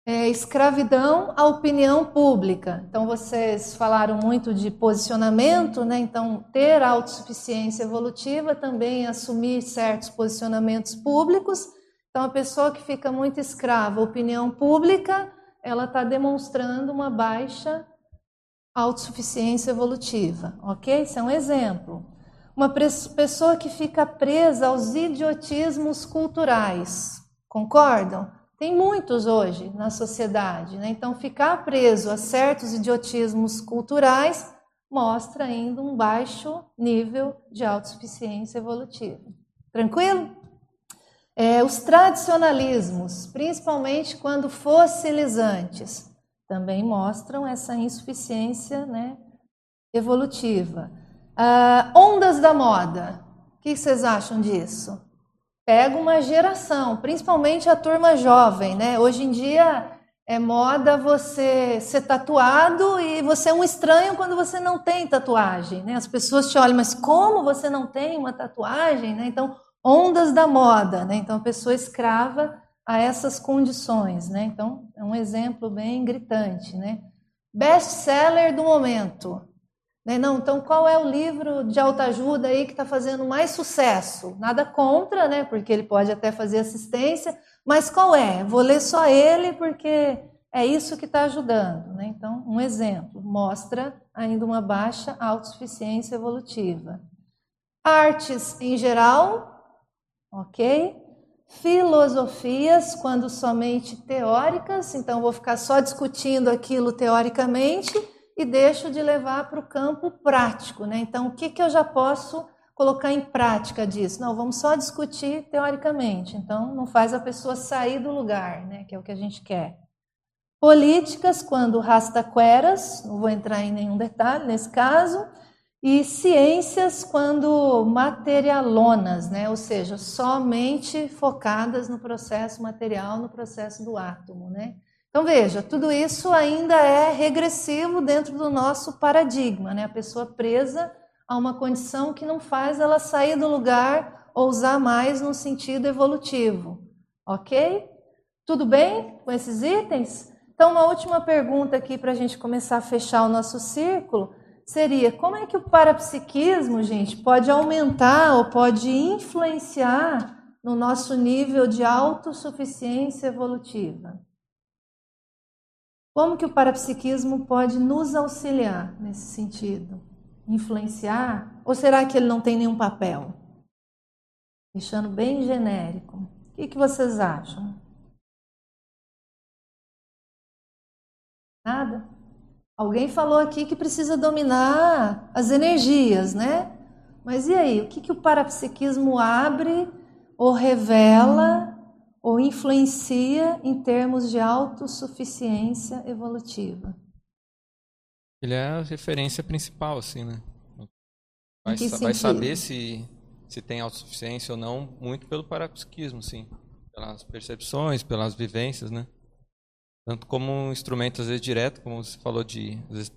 A: é, escravidão à opinião pública. Então, vocês falaram muito de posicionamento, né? Então, ter autossuficiência evolutiva também é assumir certos posicionamentos públicos. Então, a pessoa que fica muito escrava à opinião pública, ela está demonstrando uma baixa autossuficiência evolutiva, ok? Isso é um exemplo. Uma pessoa que fica presa aos idiotismos culturais, concordam? Tem muitos hoje na sociedade, né? Então, ficar preso a certos idiotismos culturais mostra ainda um baixo nível de autossuficiência evolutiva. Tranquilo? É, os tradicionalismos, principalmente quando fossilizantes, também mostram essa insuficiência né, evolutiva. Ah, ondas da moda, o que vocês acham disso? Pega uma geração, principalmente a turma jovem, né? Hoje em dia é moda você ser tatuado e você é um estranho quando você não tem tatuagem, né? As pessoas te olham, mas como você não tem uma tatuagem, né? Então, ondas da moda, né? Então, a pessoa escrava a essas condições, né? Então, é um exemplo bem gritante, né? Best seller do momento. Né? Não, então qual é o livro de autoajuda aí que está fazendo mais sucesso? Nada contra, né? Porque ele pode até fazer assistência, mas qual é? Vou ler só ele porque é isso que está ajudando. Né? Então, um exemplo mostra ainda uma baixa autossuficiência evolutiva. Artes em geral, ok? Filosofias, quando somente teóricas, então vou ficar só discutindo aquilo teoricamente e deixo de levar para o campo prático. Né? Então, o que, que eu já posso colocar em prática disso? Não, vamos só discutir teoricamente. Então, não faz a pessoa sair do lugar, né? que é o que a gente quer. Políticas, quando rastaqueras, não vou entrar em nenhum detalhe nesse caso, e ciências, quando materialonas, né? ou seja, somente focadas no processo material, no processo do átomo. Né? Então veja, tudo isso ainda é regressivo dentro do nosso paradigma, né? A pessoa presa a uma condição que não faz ela sair do lugar ou usar mais no sentido evolutivo. Ok? Tudo bem com esses itens? Então, uma última pergunta aqui para a gente começar a fechar o nosso círculo seria: como é que o parapsiquismo, gente, pode aumentar ou pode influenciar no nosso nível de autossuficiência evolutiva? Como que o parapsiquismo pode nos auxiliar nesse sentido? Influenciar? Ou será que ele não tem nenhum papel? Deixando bem genérico. O que, que vocês acham? Nada? Alguém falou aqui que precisa dominar as energias, né? Mas e aí? O que, que o parapsiquismo abre ou revela ou influencia em termos de autossuficiência evolutiva?
O: Ele é a referência principal, assim, né? Vai, vai saber se, se tem autossuficiência ou não, muito pelo parapsiquismo, sim. Pelas percepções, pelas vivências, né? Tanto como um instrumento, às vezes, direto, como você falou, de às vezes,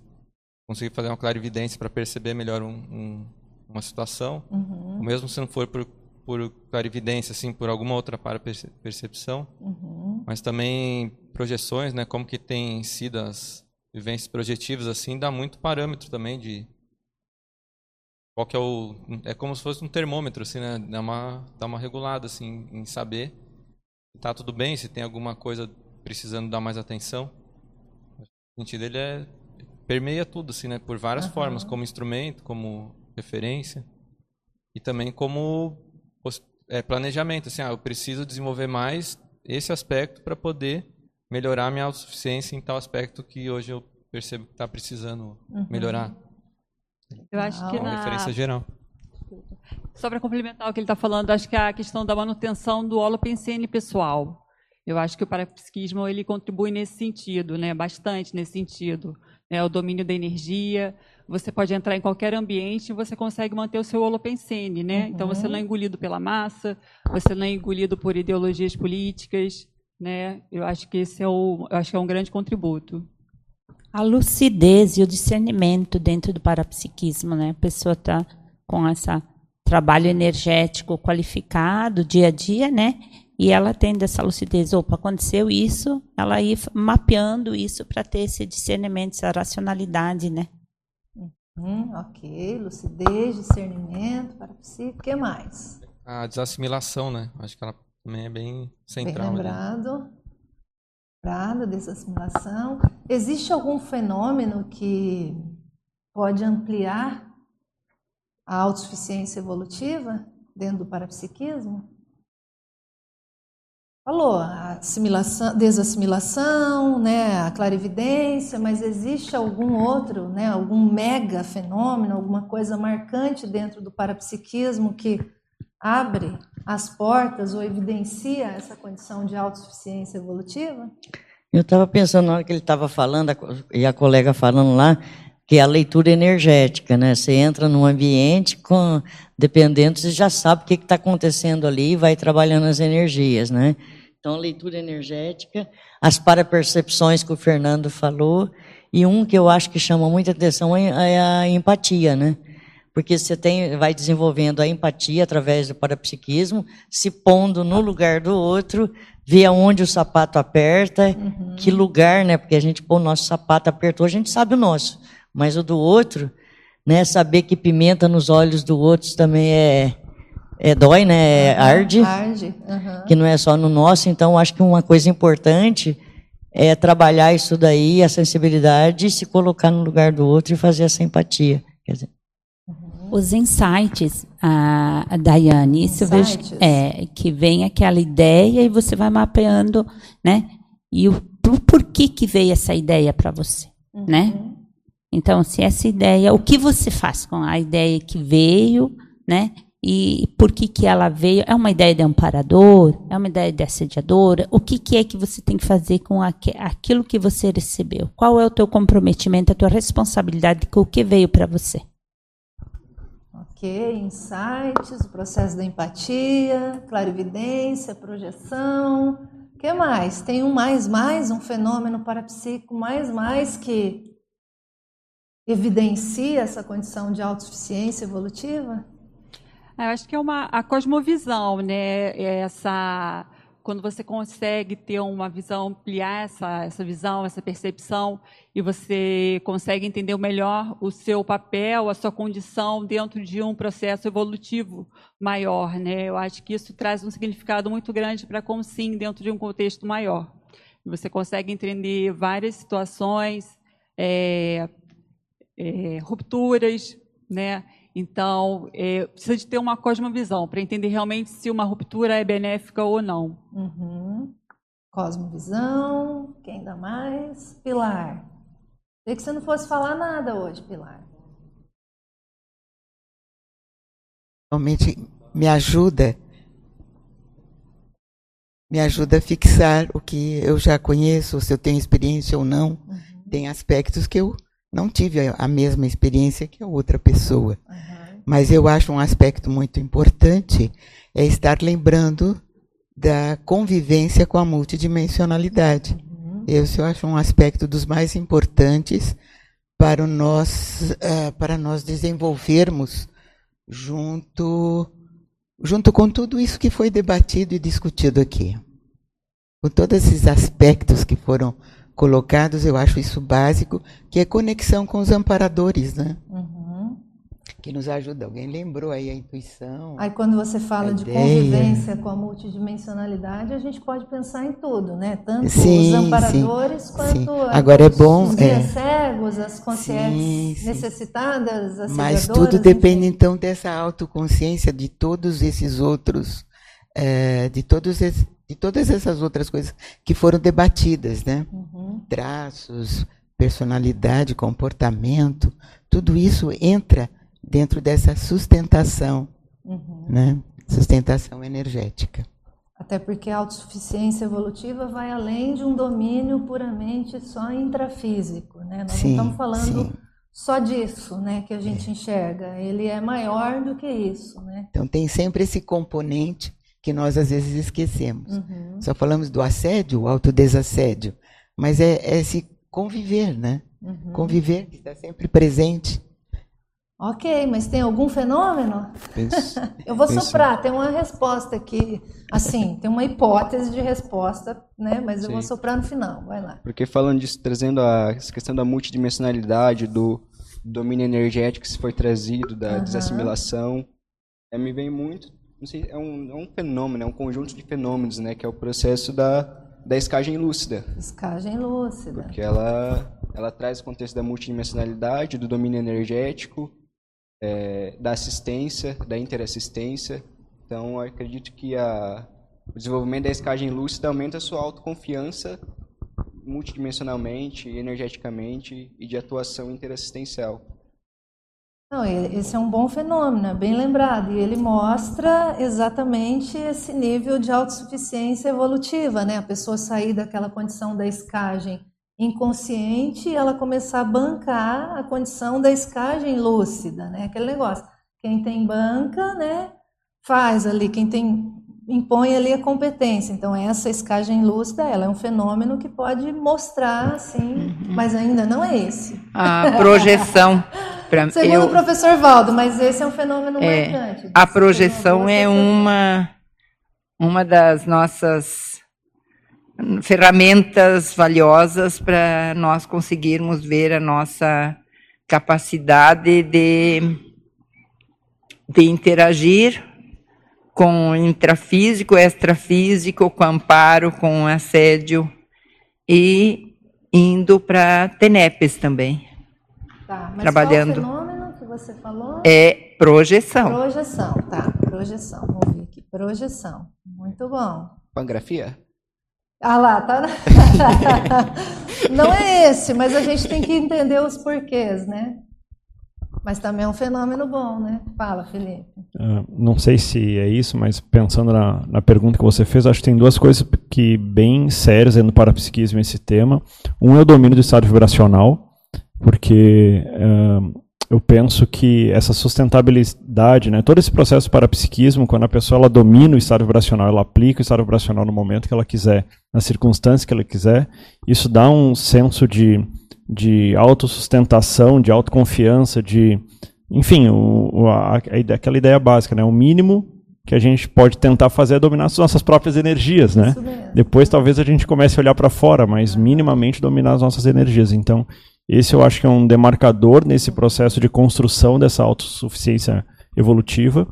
O: conseguir fazer uma clarividência para perceber melhor um, um, uma situação. Uhum. Ou mesmo se não for por por clarividência, assim, por alguma outra para percepção, uhum. mas também projeções, né, como que tem sido as vivências projetivas, assim, dá muito parâmetro também de qual que é o é como se fosse um termômetro, assim, né, dá uma dá uma regulada, assim, em saber se está tudo bem, se tem alguma coisa precisando dar mais atenção. O sentido dele é permeia tudo, assim, né, por várias uhum. formas, como instrumento, como referência e também como é, planejamento, assim, ah, eu preciso desenvolver mais esse aspecto para poder melhorar minha autossuficiência em tal aspecto que hoje eu percebo que está precisando uhum. melhorar.
I: Eu acho que
O: na referência geral.
I: Só para complementar o que ele está falando, acho que a questão da manutenção do holopensene pessoal. Eu acho que o parapsiquismo ele contribui nesse sentido, né, bastante nesse sentido. Né, o domínio da energia, você pode entrar em qualquer ambiente e você consegue manter o seu holopensene, né? Uhum. Então você não é engolido pela massa, você não é engolido por ideologias políticas, né? Eu acho que esse é o, eu acho que é um grande contributo.
B: A lucidez e o discernimento dentro do parapsiquismo, né? A pessoa está com esse trabalho energético qualificado dia a dia, né? E ela tendo essa lucidez, opa, aconteceu isso, ela ir mapeando isso para ter esse discernimento, essa racionalidade, né?
A: Hum, ok, lucidez, discernimento, parapsíquico, o que mais?
O: A desassimilação, né? Acho que ela também é bem central.
A: Bem lembrado. Lembrado, desassimilação. Existe algum fenômeno que pode ampliar a autossuficiência evolutiva dentro do parapsiquismo? Falou, a assimilação, desassimilação, né, a clarividência, mas existe algum outro, né, algum mega fenômeno, alguma coisa marcante dentro do parapsiquismo que abre as portas ou evidencia essa condição de autossuficiência evolutiva?
F: Eu estava pensando na hora que ele estava falando, e a colega falando lá, que é a leitura energética, né? Você entra num ambiente com dependendo, você já sabe o que está acontecendo ali e vai trabalhando as energias, né? Então, leitura energética, as parapercepções que o Fernando falou, e um que eu acho que chama muita atenção é, é a empatia, né? Porque você tem, vai desenvolvendo a empatia através do parapsiquismo, se pondo no lugar do outro, vê aonde o sapato aperta, uhum. que lugar, né? Porque a gente, pô, o nosso sapato apertou, a gente sabe o nosso, mas o do outro, né? Saber que pimenta nos olhos do outro também é, é, dói, né? É arde.
A: Arde. Uhum.
F: Que não é só no nosso. Então, acho que uma coisa importante é trabalhar isso daí, a sensibilidade, se colocar no lugar do outro e fazer essa empatia. Quer dizer.
B: Os insights, a, Daiane, isso vejo é, que vem aquela ideia e você vai mapeando, né? E o por, por que, que veio essa ideia para você, uhum. né? Então, se essa ideia, o que você faz com a ideia que veio, né? E por que, que ela veio. É uma ideia de amparador? É uma ideia de assediadora? O que, que é que você tem que fazer com aquilo que você recebeu? Qual é o teu comprometimento, a tua responsabilidade com o que veio para você?
A: Ok, insights, o processo da empatia, clarividência, projeção. O que mais? Tem um mais mais, um fenômeno parapsíquico mais mais que evidencia essa condição de autossuficiência evolutiva?
I: Eu acho que é uma a cosmovisão, né? É essa quando você consegue ter uma visão, ampliar essa, essa visão, essa percepção, e você consegue entender melhor o seu papel, a sua condição dentro de um processo evolutivo maior. Né? Eu acho que isso traz um significado muito grande para a Consim dentro de um contexto maior. Você consegue entender várias situações, é, é, rupturas, né? Então, é, precisa de ter uma cosmovisão para entender realmente se uma ruptura é benéfica ou não.
A: Uhum. Cosmovisão, quem dá mais? Pilar. Sei que você não fosse falar nada hoje, Pilar.
P: Realmente me ajuda, me ajuda a fixar o que eu já conheço, se eu tenho experiência ou não. Uhum. Tem aspectos que eu não tive a mesma experiência que a outra pessoa. Uhum. Mas eu acho um aspecto muito importante é estar lembrando da convivência com a multidimensionalidade. Uhum. Esse eu acho um aspecto dos mais importantes para nós, uh, para nós desenvolvermos junto, junto com tudo isso que foi debatido e discutido aqui. Com todos esses aspectos que foram colocados, eu acho isso básico, que é conexão com os amparadores, né? Uhum. Que nos ajuda. Alguém lembrou aí a intuição.
A: Aí quando você fala de ideia. convivência com a multidimensionalidade, a gente pode pensar em tudo, né? Tanto sim, os amparadores
P: sim,
A: quanto
P: sim. Agora é bom,
A: os é. cegos, as consciências necessitadas, as
P: Mas tudo depende enfim. então dessa autoconsciência de todos esses outros, é, de todos esses de todas essas outras coisas que foram debatidas, né? Uhum. Traços, personalidade, comportamento, tudo isso entra dentro dessa sustentação, uhum. né? Sustentação energética.
A: Até porque a autossuficiência evolutiva vai além de um domínio puramente só intrafísico, né? Nós sim, não estamos falando sim. só disso, né, que a gente é. enxerga. Ele é maior do que isso, né?
P: Então tem sempre esse componente que nós às vezes esquecemos. Uhum. Só falamos do assédio, o autodesassédio, mas é, é esse conviver, né? Uhum. Conviver que está sempre presente.
A: Ok, mas tem algum fenômeno?
E: Pense,
A: Eu vou
E: pense.
A: soprar, tem uma resposta aqui, assim, tem uma hipótese de resposta, né? Mas eu vou soprar no final, vai lá.
E: Porque falando disso, trazendo a essa questão da multidimensionalidade, do domínio energético que se foi trazido, da
A: Aham.
E: desassimilação, é, me vem muito, não sei, é um, é um fenômeno, é um conjunto de fenômenos, né, que é o processo da, da escagem lúcida.
A: Escagem lúcida.
E: Porque ela, ela traz o contexto da multidimensionalidade, do domínio energético, é, da assistência, da interassistência. Então, acredito que a, o desenvolvimento da escagem lúcida aumenta a sua autoconfiança multidimensionalmente, energeticamente e de atuação interassistencial.
A: Não, esse é um bom fenômeno, bem lembrado, e ele mostra exatamente esse nível de autossuficiência evolutiva, né? A pessoa sair daquela condição da escagem inconsciente ela começar a bancar a condição da escagem lúcida, né? Aquele negócio. Quem tem banca, né, faz ali, quem tem impõe ali a competência. Então essa escagem lúcida, ela é um fenômeno que pode mostrar assim, mas ainda não é esse.
J: A projeção. Pra,
A: Segundo
J: eu-
A: o professor Valdo, mas esse é um fenômeno
J: É,
A: marcante.
J: a projeção é uma, uma das nossas ferramentas valiosas para nós conseguirmos ver a nossa capacidade de, de interagir com o intrafísico, extrafísico, com amparo, com assédio e indo para TENEPES também.
A: Tá, mas
J: trabalhando.
A: qual o fenômeno que você falou?
J: É projeção.
A: Projeção, tá. Projeção. Vamos ver aqui. Projeção. Muito bom.
E: Pangrafia?
A: Ah lá, tá. Não é esse, mas a gente tem que entender os porquês, né? Mas também é um fenômeno bom, né? Fala, Felipe.
D: Ah, não sei se é isso, mas pensando na, na pergunta que você fez, acho que tem duas coisas que bem sérias do parapsiquismo esse tema. Um é o domínio do estado vibracional, porque ah, eu penso que essa sustentabilidade, né, todo esse processo do parapsiquismo, quando a pessoa ela domina o estado vibracional, ela aplica o estado vibracional no momento que ela quiser, nas circunstâncias que ela quiser, isso dá um senso de, de autossustentação, de autoconfiança, de enfim, o, o- a, a ideia- aquela ideia básica, né? O mínimo que a gente pode tentar fazer é dominar as nossas próprias energias, né? Depois talvez a gente comece a olhar para fora, mas minimamente dominar as nossas energias. Então, esse eu acho que é um demarcador nesse processo de construção dessa autossuficiência evolutiva.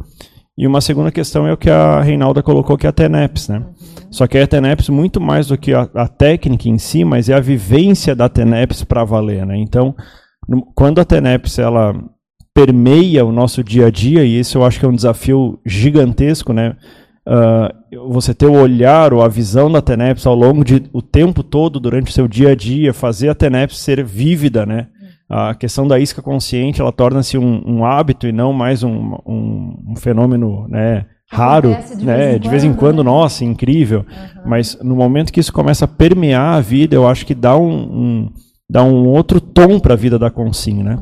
D: E uma segunda questão é o que a Reinalda colocou, que é a TENEPS, né? Só que a TENEPS, muito mais do que a, a técnica em si, mas é a vivência da TENEPS para valer, né? Então, quando a TENEPS, ela permeia o nosso dia a dia, e esse eu acho que é um desafio gigantesco, né? Ah, você ter o olhar ou a visão da TENEPS ao longo de o tempo todo, durante o seu dia a dia, fazer a TENEPS ser vívida, né? A questão da isca consciente, ela torna-se um, um hábito e não mais um, um, um fenômeno, né? Raro,
A: Acontece de
D: né?
A: vez em
D: de vez em
A: quando, né?
D: nossa, incrível. Mas no momento que isso começa a permear a vida, eu acho que dá um, um- dá um outro tom para a vida da Consim, né?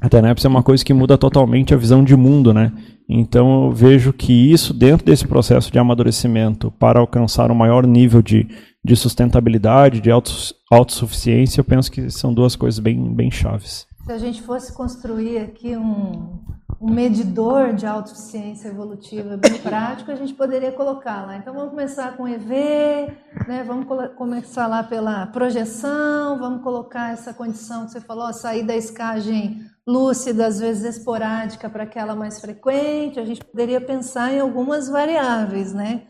D: A TENEPS é uma coisa que muda totalmente a visão de mundo, né? Então eu vejo que isso, dentro desse processo de amadurecimento, para alcançar um maior nível de, de sustentabilidade, de autos- autossuficiência, eu penso que são duas coisas bem, bem chaves.
A: Se a gente fosse construir aqui um, um medidor de autossuficiência evolutiva bem prático, a gente poderia colocar lá. Então vamos começar com EV, né? vamos começar lá pela projeção, vamos colocar essa condição que você falou, ó, sair da escagem lúcida, às vezes esporádica, para aquela mais frequente. A gente poderia pensar em algumas variáveis, né?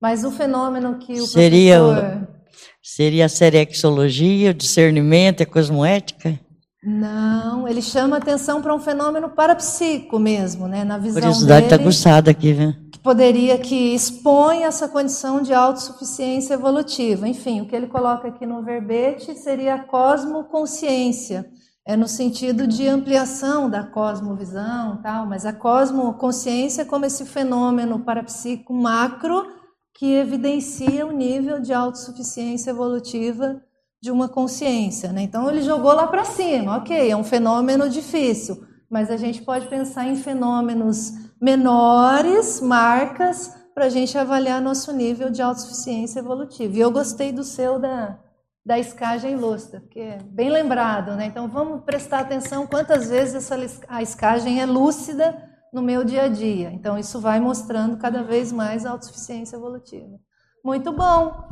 A: Mas o fenômeno que o
F: Seria,
A: professor...
F: o, seria a serexologia, o discernimento, a cosmoética?
A: Não, ele chama atenção para um fenômeno parapsíquico mesmo, né? Na visão
F: Curiosidade está
A: dele,
F: aguçada aqui, viu?
A: que poderia que expõe essa condição de autossuficiência evolutiva. Enfim, o que ele coloca aqui no verbete seria a cosmoconsciência, é no sentido de ampliação da cosmovisão, tal, mas a cosmoconsciência como esse fenômeno parapsíquico macro que evidencia o nível de autossuficiência evolutiva de uma consciência. Né? Então ele jogou lá para cima, ok, é um fenômeno difícil, mas a gente pode pensar em fenômenos menores, marcas, para a gente avaliar nosso nível de autossuficiência evolutiva. E eu gostei do seu da, da escagem lúcida, porque é bem lembrado, né? Então vamos prestar atenção quantas vezes essa, a escagem é lúcida no meu dia a dia. Então isso vai mostrando cada vez mais a autossuficiência evolutiva. Muito bom.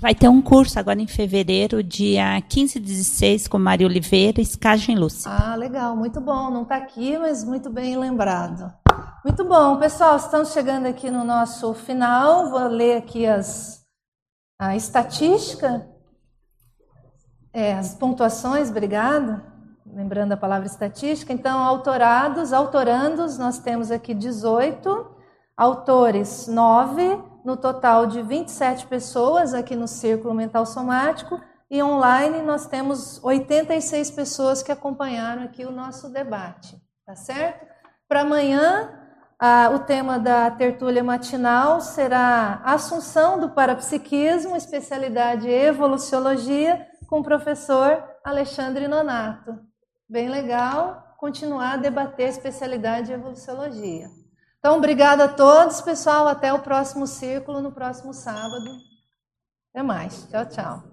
B: Vai ter um curso agora em fevereiro, dia 15 e 16, com Maria Oliveira, escagem lúcida.
A: Ah, legal, muito bom. Não está aqui, mas muito bem lembrado. Muito bom, pessoal. Estamos chegando aqui no nosso final. Vou ler aqui as, a estatística é, as pontuações, obrigada. Lembrando a palavra estatística. Então, autorados, autorandos, nós temos aqui 18, autores 9, no total de 27 pessoas aqui no Círculo Mental Somático. E online nós temos 86 pessoas que acompanharam aqui o nosso debate, tá certo? Para amanhã, o tema da tertúlia matinal será Assunção do Parapsiquismo, especialidade Evoluciologia, com o professor Alexandre Nonato. Bem legal continuar a debater a especialidade de evoluciologia. Então, obrigado a todos, pessoal. Até o próximo círculo, no próximo sábado. Até mais. Tchau, tchau.